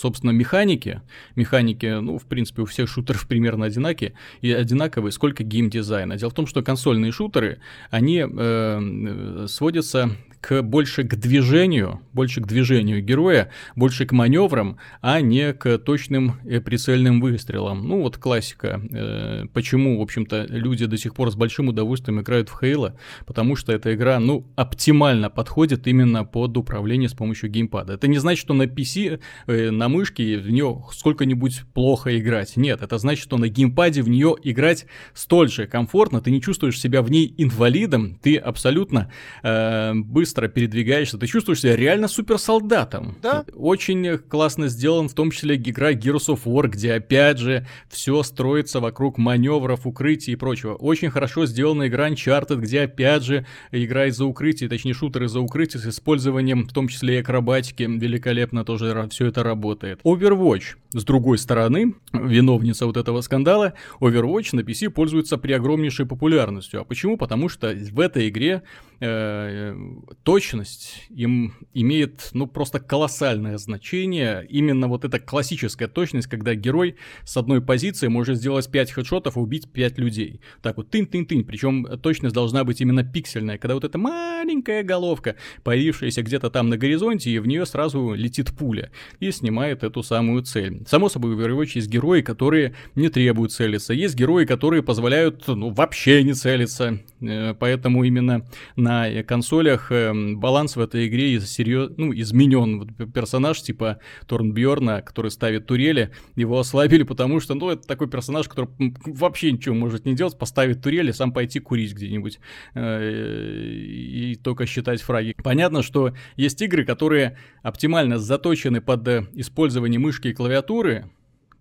собственно, механики. Механики, ну, в принципе, у всех шутеров примерно одинаки, и одинаковые, сколько геймдизайна. Дело в том, что консольные шутеры, они э, сводятся к, больше к движению, больше к движению героя, больше к маневрам, а не к точным э, прицельным выстрелам. Ну вот классика. Э, почему, в общем-то, люди до сих пор с большим удовольствием играют в Хейла? Потому что эта игра, ну, оптимально подходит именно под управление с помощью геймпада. Это не значит, что на PC, э, на мышке в нее сколько-нибудь плохо играть. Нет, это значит, что на геймпаде в нее играть столь же комфортно, ты не чувствуешь себя в ней инвалидом, ты абсолютно э, быстро быстро передвигаешься, ты чувствуешь себя реально суперсолдатом. Да. Очень классно сделан, в том числе игра Gears of War, где опять же все строится вокруг маневров, укрытий и прочего. Очень хорошо сделана игра Uncharted, где опять же игра из-за укрытий, точнее шутер из-за укрытий с использованием в том числе и акробатики. Великолепно тоже все это работает. Overwatch, с другой стороны, виновница вот этого скандала, Overwatch на PC пользуется при огромнейшей популярностью. А почему? Потому что в этой игре э, точность им имеет, ну, просто колоссальное значение. Именно вот эта классическая точность, когда герой с одной позиции может сделать 5 хедшотов и убить 5 людей. Так вот, тынь-тынь-тынь. Причем точность должна быть именно пиксельная, когда вот эта маленькая головка, появившаяся где-то там на горизонте, и в нее сразу летит пуля и снимает эту самую цель. Само собой, в есть герои, которые не требуют целиться. Есть герои, которые позволяют, ну, вообще не целиться. Э, поэтому именно на консолях эм, баланс в этой игре серьез... ну, изменен. Вот персонаж типа Торнбьорна, который ставит турели, его ослабили, потому что, ну, это такой персонаж, который вообще ничего может не делать, поставить турели, сам пойти курить где-нибудь э, и только считать фраги. Понятно, что есть игры, которые оптимально заточены под э, использование мышки и клавиатуры,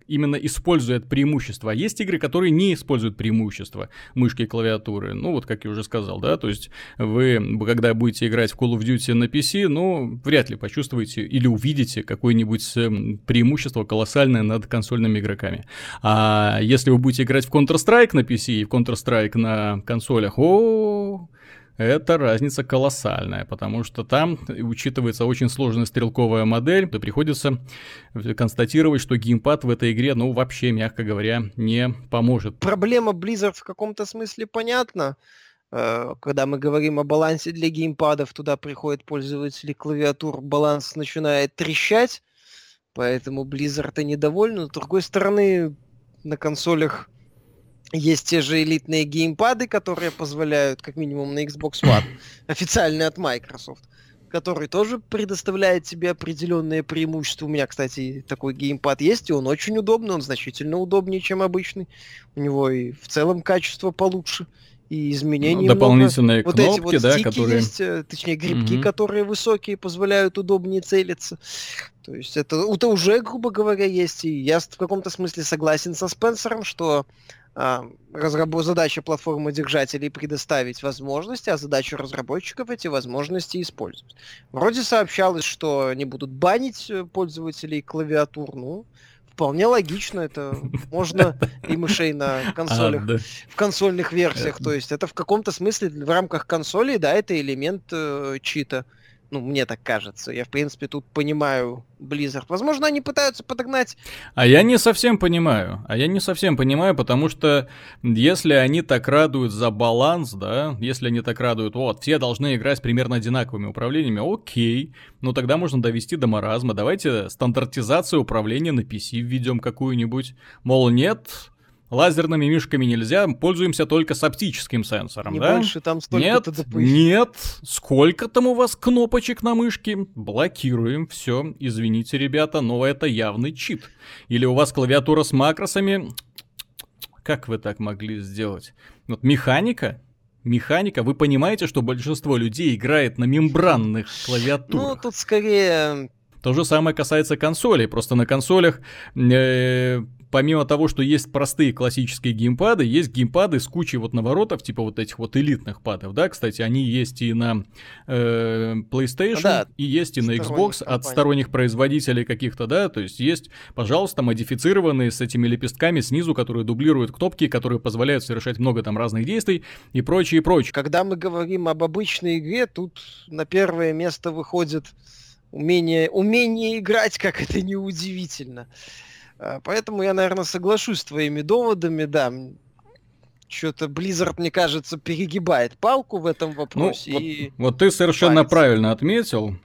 именно использует преимущества. Есть игры, которые не используют преимущества мышки и клавиатуры. Ну, вот как я уже сказал, да, то есть вы, когда будете играть в Call of Duty на PC, ну, вряд ли почувствуете или увидите какое-нибудь эм, преимущество колоссальное над консольными игроками. А если вы будете играть в Counter-Strike на PC и в Counter-Strike на консолях, о, это разница колоссальная, потому что там учитывается очень сложная стрелковая модель, и приходится констатировать, что геймпад в этой игре, ну, вообще, мягко говоря, не поможет. Проблема Blizzard в каком-то смысле понятна. Э, когда мы говорим о балансе для геймпадов, туда приходят пользователи клавиатур, баланс начинает трещать, поэтому Blizzard и недовольны. С другой стороны, на консолях есть те же элитные геймпады, которые позволяют, как минимум на Xbox One, официальные от Microsoft, который тоже предоставляет тебе определенные преимущества. У меня, кстати, такой геймпад есть, и он очень удобный, он значительно удобнее, чем обычный. У него и в целом качество получше, и изменений ну, дополнительные много. кнопки, вот эти вот да, которые... есть, э, точнее грибки, угу. которые высокие, позволяют удобнее целиться. То есть это, это уже, грубо говоря, есть. И я в каком-то смысле согласен со Спенсером, что а, разработ... задача платформы держателей предоставить возможности, а задача разработчиков эти возможности использовать. Вроде сообщалось, что они будут банить э, пользователей клавиатур, ну, вполне логично, это можно и мышей на а, консолях, в консольных версиях, то есть это в каком-то смысле в рамках консолей, да, это элемент э, чита. Ну, мне так кажется. Я, в принципе, тут понимаю Blizzard. Возможно, они пытаются подогнать... А я не совсем понимаю. А я не совсем понимаю, потому что если они так радуют за баланс, да, если они так радуют, вот, все должны играть примерно одинаковыми управлениями, окей, ну тогда можно довести до маразма. Давайте стандартизацию управления на PC введем какую-нибудь. Мол, нет, лазерными мишками нельзя, пользуемся только с оптическим сенсором, не да? больше, там нет, нет, сколько там у вас кнопочек на мышке? Блокируем, все, извините, ребята, но это явный чит. Или у вас клавиатура с макросами? Как вы так могли сделать? Вот механика, механика, вы понимаете, что большинство людей играет на мембранных клавиатурах? Ну, тут скорее то же самое касается консолей. Просто на консолях э, помимо того, что есть простые классические геймпады, есть геймпады с кучей вот наворотов, типа вот этих вот элитных падов, да, кстати, они есть и на э, PlayStation, да, и есть и на Xbox компаний. от сторонних производителей каких-то, да, то есть есть, пожалуйста, модифицированные с этими лепестками снизу, которые дублируют кнопки, которые позволяют совершать много там разных действий и прочее, и прочее. Когда мы говорим об обычной игре, тут на первое место выходит умение, умение играть, как это неудивительно. удивительно. А, поэтому я, наверное, соглашусь с твоими доводами, да. Что-то Blizzard, мне кажется, перегибает палку в этом ну, вопросе. Ну, и... вот, вот ты совершенно парится. правильно отметил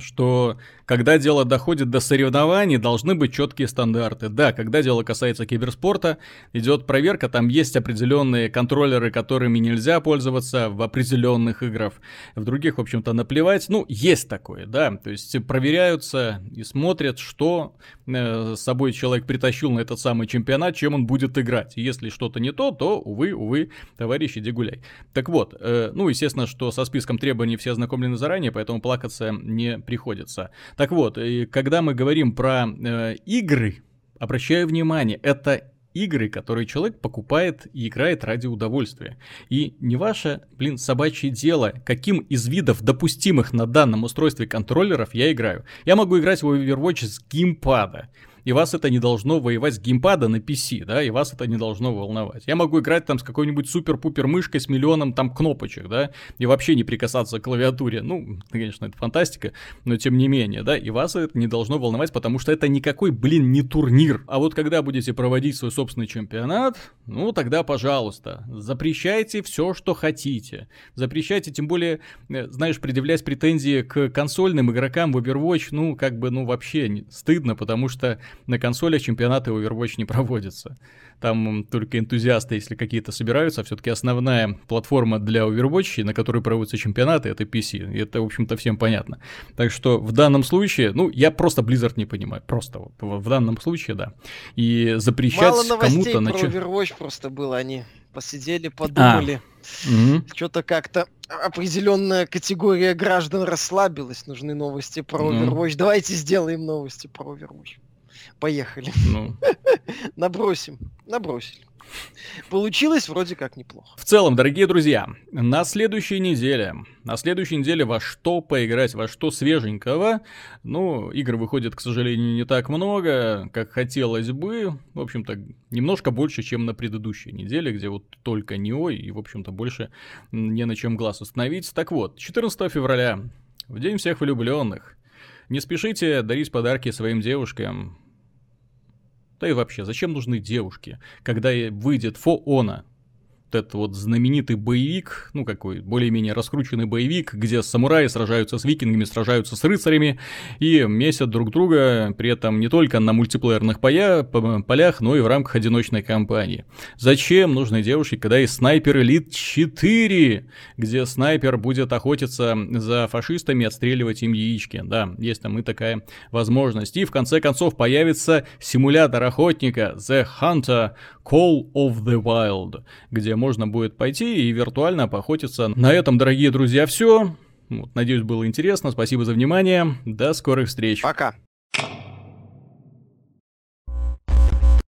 что когда дело доходит до соревнований, должны быть четкие стандарты. Да, когда дело касается киберспорта, идет проверка, там есть определенные контроллеры, которыми нельзя пользоваться в определенных играх. В других, в общем-то, наплевать. Ну, есть такое, да. То есть проверяются и смотрят, что э, с собой человек притащил на этот самый чемпионат, чем он будет играть. Если что-то не то, то, увы, увы, увы, товарищ, иди гуляй. Так вот, э, ну, естественно, что со списком требований все ознакомлены заранее, поэтому плакаться не приходится. Так вот, и когда мы говорим про э, игры, обращаю внимание, это игры, которые человек покупает и играет ради удовольствия. И не ваше, блин, собачье дело, каким из видов допустимых на данном устройстве контроллеров я играю. Я могу играть в Overwatch с геймпада и вас это не должно воевать с геймпада на PC, да, и вас это не должно волновать. Я могу играть там с какой-нибудь супер-пупер мышкой с миллионом там кнопочек, да, и вообще не прикасаться к клавиатуре. Ну, конечно, это фантастика, но тем не менее, да, и вас это не должно волновать, потому что это никакой, блин, не турнир. А вот когда будете проводить свой собственный чемпионат, ну, тогда, пожалуйста, запрещайте все, что хотите. Запрещайте, тем более, э, знаешь, предъявлять претензии к консольным игрокам в Overwatch, ну, как бы, ну, вообще стыдно, потому что на консолях чемпионаты Overwatch не проводятся. Там только энтузиасты, если какие-то собираются, а все-таки основная платформа для Overwatch, на которой проводятся чемпионаты, это PC. И это, в общем-то, всем понятно. Так что в данном случае, ну, я просто Blizzard не понимаю. Просто вот в данном случае, да. И запрещать кому-то... Мало про Overwatch просто было, они посидели, подумали. А. Угу. Что-то как-то определенная категория граждан расслабилась. Нужны новости про Overwatch. Ну. Давайте сделаем новости про Overwatch. Поехали. Ну. Набросим. Набросили. Получилось вроде как неплохо. В целом, дорогие друзья, на следующей неделе, на следующей неделе во что поиграть, во что свеженького. Ну, игр выходит, к сожалению, не так много, как хотелось бы. В общем-то, немножко больше, чем на предыдущей неделе, где вот только Нео, и, в общем-то, больше не на чем глаз установить. Так вот, 14 февраля, в День всех влюбленных. Не спешите дарить подарки своим девушкам. Да и вообще, зачем нужны девушки, когда выйдет Фо Она, этот вот знаменитый боевик, ну какой, более-менее раскрученный боевик, где самураи сражаются с викингами, сражаются с рыцарями и месят друг друга, при этом не только на мультиплеерных поя, полях, но и в рамках одиночной кампании. Зачем нужны девушки, когда есть снайпер Элит 4, где снайпер будет охотиться за фашистами отстреливать им яички? Да, есть там и такая возможность. И в конце концов появится симулятор охотника The Hunter Call of the Wild, где можно будет пойти и виртуально поохотиться. На этом, дорогие друзья, все. Вот, надеюсь, было интересно. Спасибо за внимание. До скорых встреч. Пока.